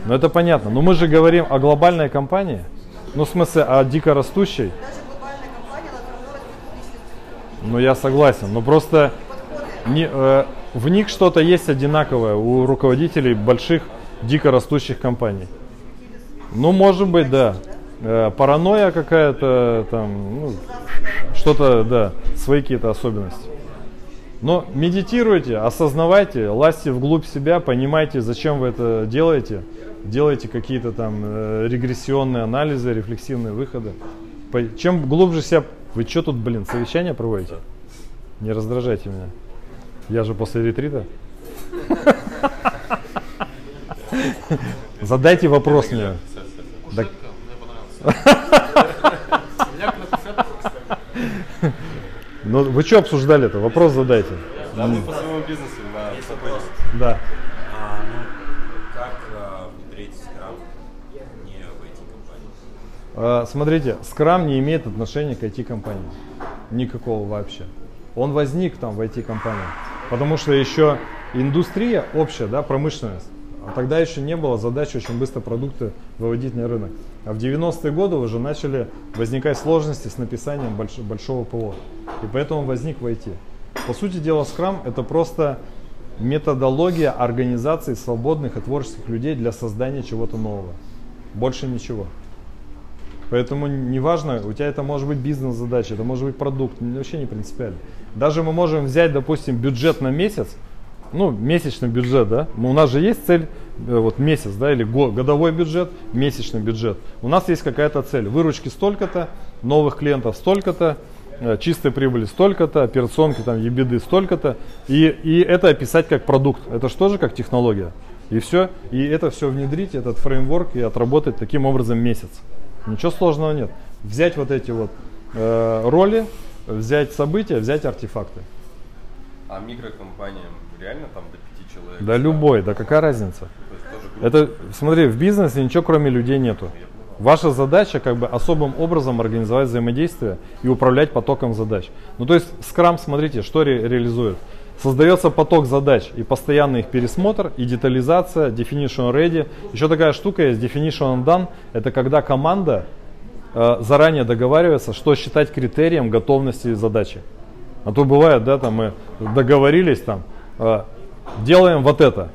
Ну, это понятно. Но мы же говорим о глобальной компании, ну, в смысле, о дикорастущей. Даже глобальная компания, она все равно растет личности. Ну, я согласен. Но просто не, э, в них что-то есть одинаковое у руководителей больших дико растущих компаний. Ну, может быть, да. Э, паранойя какая-то, там, ну, что-то, да, свои какие-то особенности. Но медитируйте, осознавайте, лазьте вглубь себя, понимайте, зачем вы это делаете. Делайте какие-то там э, регрессионные анализы, рефлексивные выходы. По- Чем глубже себя... Вы что тут, блин, совещание проводите? Не раздражайте меня. Я же после ретрита. Задайте вопрос мне. Ну, вы что обсуждали-то? Вопрос задайте. Да, мы по своему бизнесу. Да. Смотрите, Scrum не имеет отношения к IT-компании. Никакого вообще. Он возник там в IT-компании. Потому что еще индустрия общая, да, промышленность. А тогда еще не было задачи очень быстро продукты выводить на рынок. А в 90-е годы уже начали возникать сложности с написанием больш- большого ПО. И поэтому возник в IT. По сути дела, Scrum это просто методология организации свободных и творческих людей для создания чего-то нового. Больше ничего. Поэтому неважно, у тебя это может быть бизнес-задача, это может быть продукт, н- вообще не принципиально. Даже мы можем взять, допустим, бюджет на месяц, ну, месячный бюджет, да, Мы- у нас же есть цель, э, вот месяц, да, или го- годовой бюджет, месячный бюджет. У нас есть какая-то цель, выручки столько-то, новых клиентов столько-то, э, чистой прибыли столько-то, операционки там, ебеды столько-то, и, и это описать как продукт, это же тоже как технология. И все, и это все внедрить, этот фреймворк, и отработать таким образом месяц. Ничего сложного нет. Взять вот эти вот э, роли, взять события, взять артефакты. А микрокомпаниям реально там до пяти человек? Да любой, да какая разница? То? Это, смотри, в бизнесе ничего кроме людей нету. Ваша задача как бы особым образом организовать взаимодействие и управлять потоком задач. Ну то есть Scrum, смотрите, что ре- реализует. Создается поток задач и постоянный их пересмотр, и детализация, definition ready. Еще такая штука есть, definition done. Это когда команда э, заранее договаривается, что считать критерием готовности задачи. А то бывает, да, там мы договорились там, э, делаем вот это.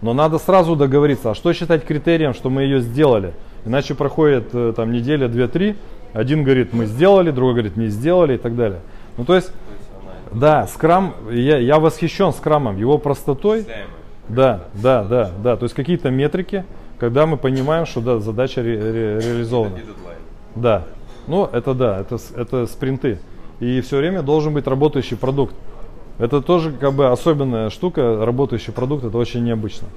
Но надо сразу договориться, а что считать критерием, что мы ее сделали. Иначе проходит э, там неделя, две, три. Один говорит, мы сделали, другой говорит, не сделали и так далее. Ну то есть, да, скрам, я, я восхищен скрамом, его простотой. Да, да, да, да. То есть какие-то метрики, когда мы понимаем, что да, задача ре- ре- реализована. Да. Ну, это да, это, это спринты. И все время должен быть работающий продукт. Это тоже как бы особенная штука, работающий продукт, это очень необычно.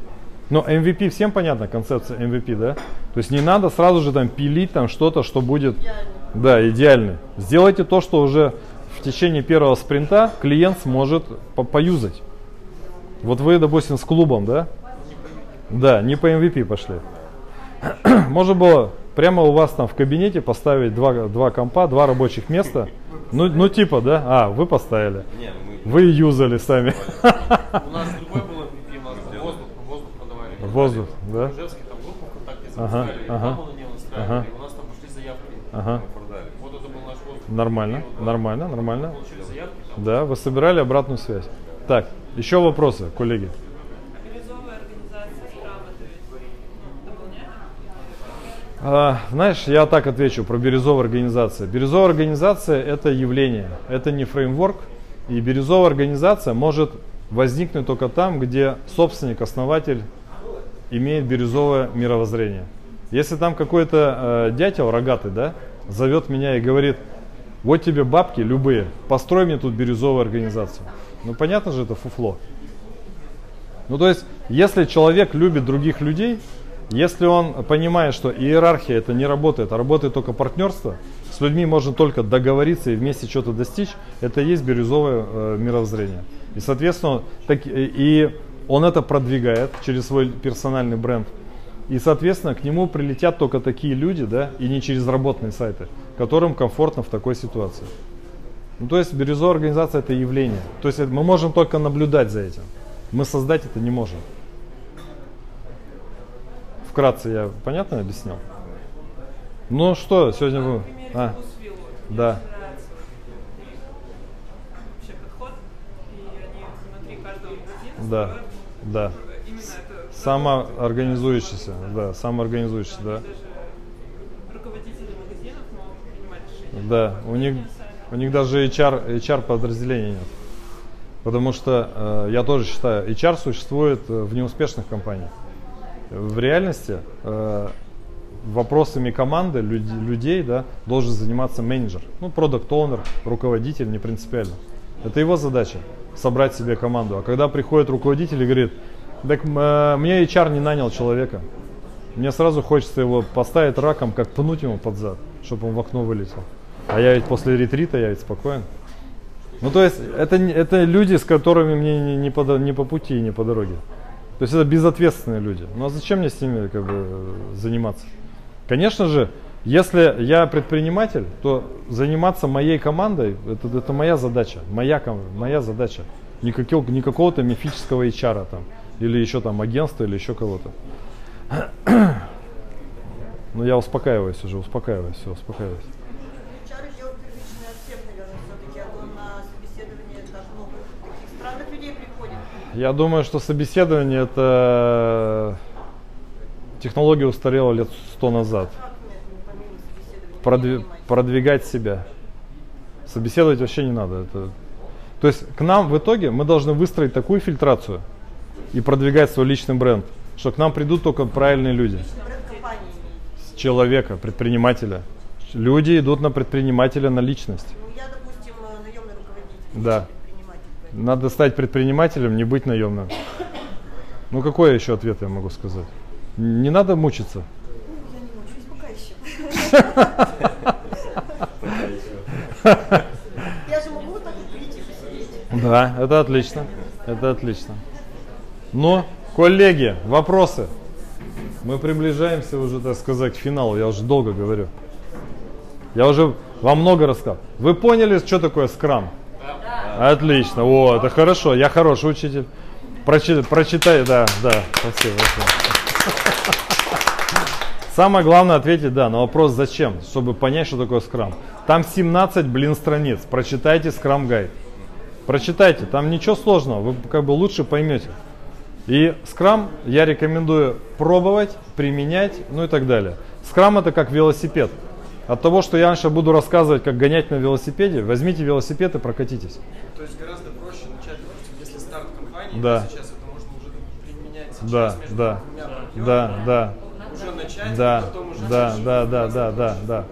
Но MVP всем понятна концепция MVP, да? То есть не надо сразу же там пилить там что-то, что будет, да, идеально. Сделайте то, что уже течение первого спринта клиент сможет по- поюзать. Вот вы, допустим, с клубом, да? Да, не по MVP пошли. Можно было прямо у вас там в кабинете поставить два, два компа, два рабочих места. Ну, ну типа, да? А, вы поставили. Мы- Вы юзали сами. У нас другой был MVP, у нас воздух, воздух продавали. Воздух, да? Ижевский там группу ВКонтакте Ага, запускали, ага. там мы на нее настраивали, Ага. и у нас там пошли заявки. Ага. продали. Вот это был наш воздух. Нормально, нормально, нормально. Да, вы собирали обратную связь. Так, еще вопросы, коллеги. Бирюзовая? А, знаешь, я так отвечу про бирюзовую организацию. Бирюзовая организация это явление, это не фреймворк. И бирюзовая организация может возникнуть только там, где собственник, основатель имеет бирюзовое мировоззрение. Если там какой-то э, дятел рогатый, да, зовет меня и говорит, вот тебе бабки любые, построй мне тут бирюзовую организацию. Ну понятно же, это фуфло. Ну то есть, если человек любит других людей, если он понимает, что иерархия это не работает, а работает только партнерство, с людьми можно только договориться и вместе что-то достичь, это и есть бирюзовое э, мировоззрение. И, соответственно, так, и он это продвигает через свой персональный бренд. И, соответственно, к нему прилетят только такие люди, да, и не через работные сайты, которым комфортно в такой ситуации. Ну, то есть бирюзовая организация это явление. То есть мы можем только наблюдать за этим. Мы создать это не можем. Вкратце я понятно объяснил? Ну что, сегодня вы... А, да. Да, да. Самоорганизующийся, да, самоорганизующийся, да. руководители магазинов могут принимать решения. Да, у них, у них даже HR, HR подразделения нет. Потому что э, я тоже считаю, HR существует э, в неуспешных компаниях. В реальности э, вопросами команды, люд- людей, да, должен заниматься менеджер. Ну, продукт оунер руководитель, не принципиально. Это его задача, собрать себе команду. А когда приходит руководитель и говорит, так э, мне HR не нанял человека, мне сразу хочется его поставить раком, как пнуть ему под зад, чтобы он в окно вылетел. А я ведь после ретрита, я ведь спокоен. Ну, то есть, это, это люди, с которыми мне не, не, по, не по пути и не по дороге. То есть, это безответственные люди. Ну, а зачем мне с ними как бы заниматься? Конечно же, если я предприниматель, то заниматься моей командой, это, это моя задача. Моя, моя задача. Не, какого- не какого-то мифического HR там. Или еще там агентства, или еще кого-то. Ну, я успокаиваюсь уже, успокаиваюсь, все, успокаиваюсь. А. Я думаю, что собеседование это технология устарела лет сто назад. Нет, ну, Продви- продвигать себя. Собеседовать вообще не надо. Это... То есть к нам в итоге мы должны выстроить такую фильтрацию и продвигать свой личный бренд, что к нам придут только правильные люди. Человека, предпринимателя. Люди идут на предпринимателя, на личность. Ну, я, допустим, э, наемный руководитель, Да. Надо стать предпринимателем, не быть наемным. Ну какой еще ответ я могу сказать? Не надо мучиться. Я не мучаюсь пока еще. Я же могу так вот прийти посидеть. Да, это отлично. Это отлично. Но, коллеги, вопросы. Мы приближаемся уже, так сказать, к финалу. Я уже долго говорю. Я уже вам много рассказал. Вы поняли, что такое скрам? Отлично. О, это хорошо. Я хороший учитель. Прочи- прочитай, да, да. Спасибо. спасибо. Самое главное ответить, да, на вопрос зачем, чтобы понять, что такое скрам. Там 17, блин, страниц. Прочитайте скрам гайд. Прочитайте, там ничего сложного, вы как бы лучше поймете. И скрам я рекомендую пробовать, применять, ну и так далее. Скрам это как велосипед. От того, что я сейчас буду рассказывать, как гонять на велосипеде, возьмите велосипед и прокатитесь. То есть гораздо проще начать, допустим, если старт компании, Да. то сейчас это можно уже применять сейчас Да, между да, двумя партнерами, да, да. уже начать, Да, а потом уже да, дальше да, да, да, да, да.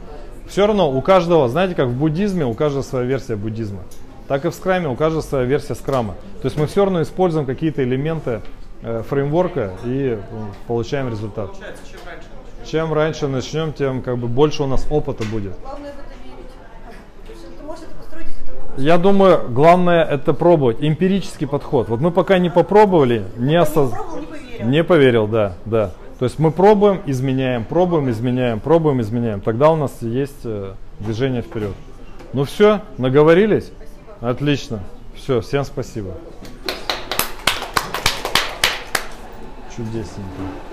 Все равно у каждого, знаете, как в буддизме, у каждого своя версия буддизма. Так и в скраме у каждого своя версия скрама. То есть мы все равно используем какие-то элементы фреймворка и э, получаем результат. Получается, чем раньше начнешь. Чем раньше начнем, тем как бы больше у нас опыта будет. Главное в это верить. То есть ты можешь это построить, если только будешь Я думаю, главное это пробовать. Эмпирический подход. Вот мы пока не попробовали, не осоз... попробовал, не поверил. Не поверил, да, да. То есть мы пробуем, изменяем, пробуем, изменяем, пробуем, изменяем. Тогда у нас есть э, движение вперед. Ну все, наговорились? Отлично. Все, всем спасибо. Чудесненько.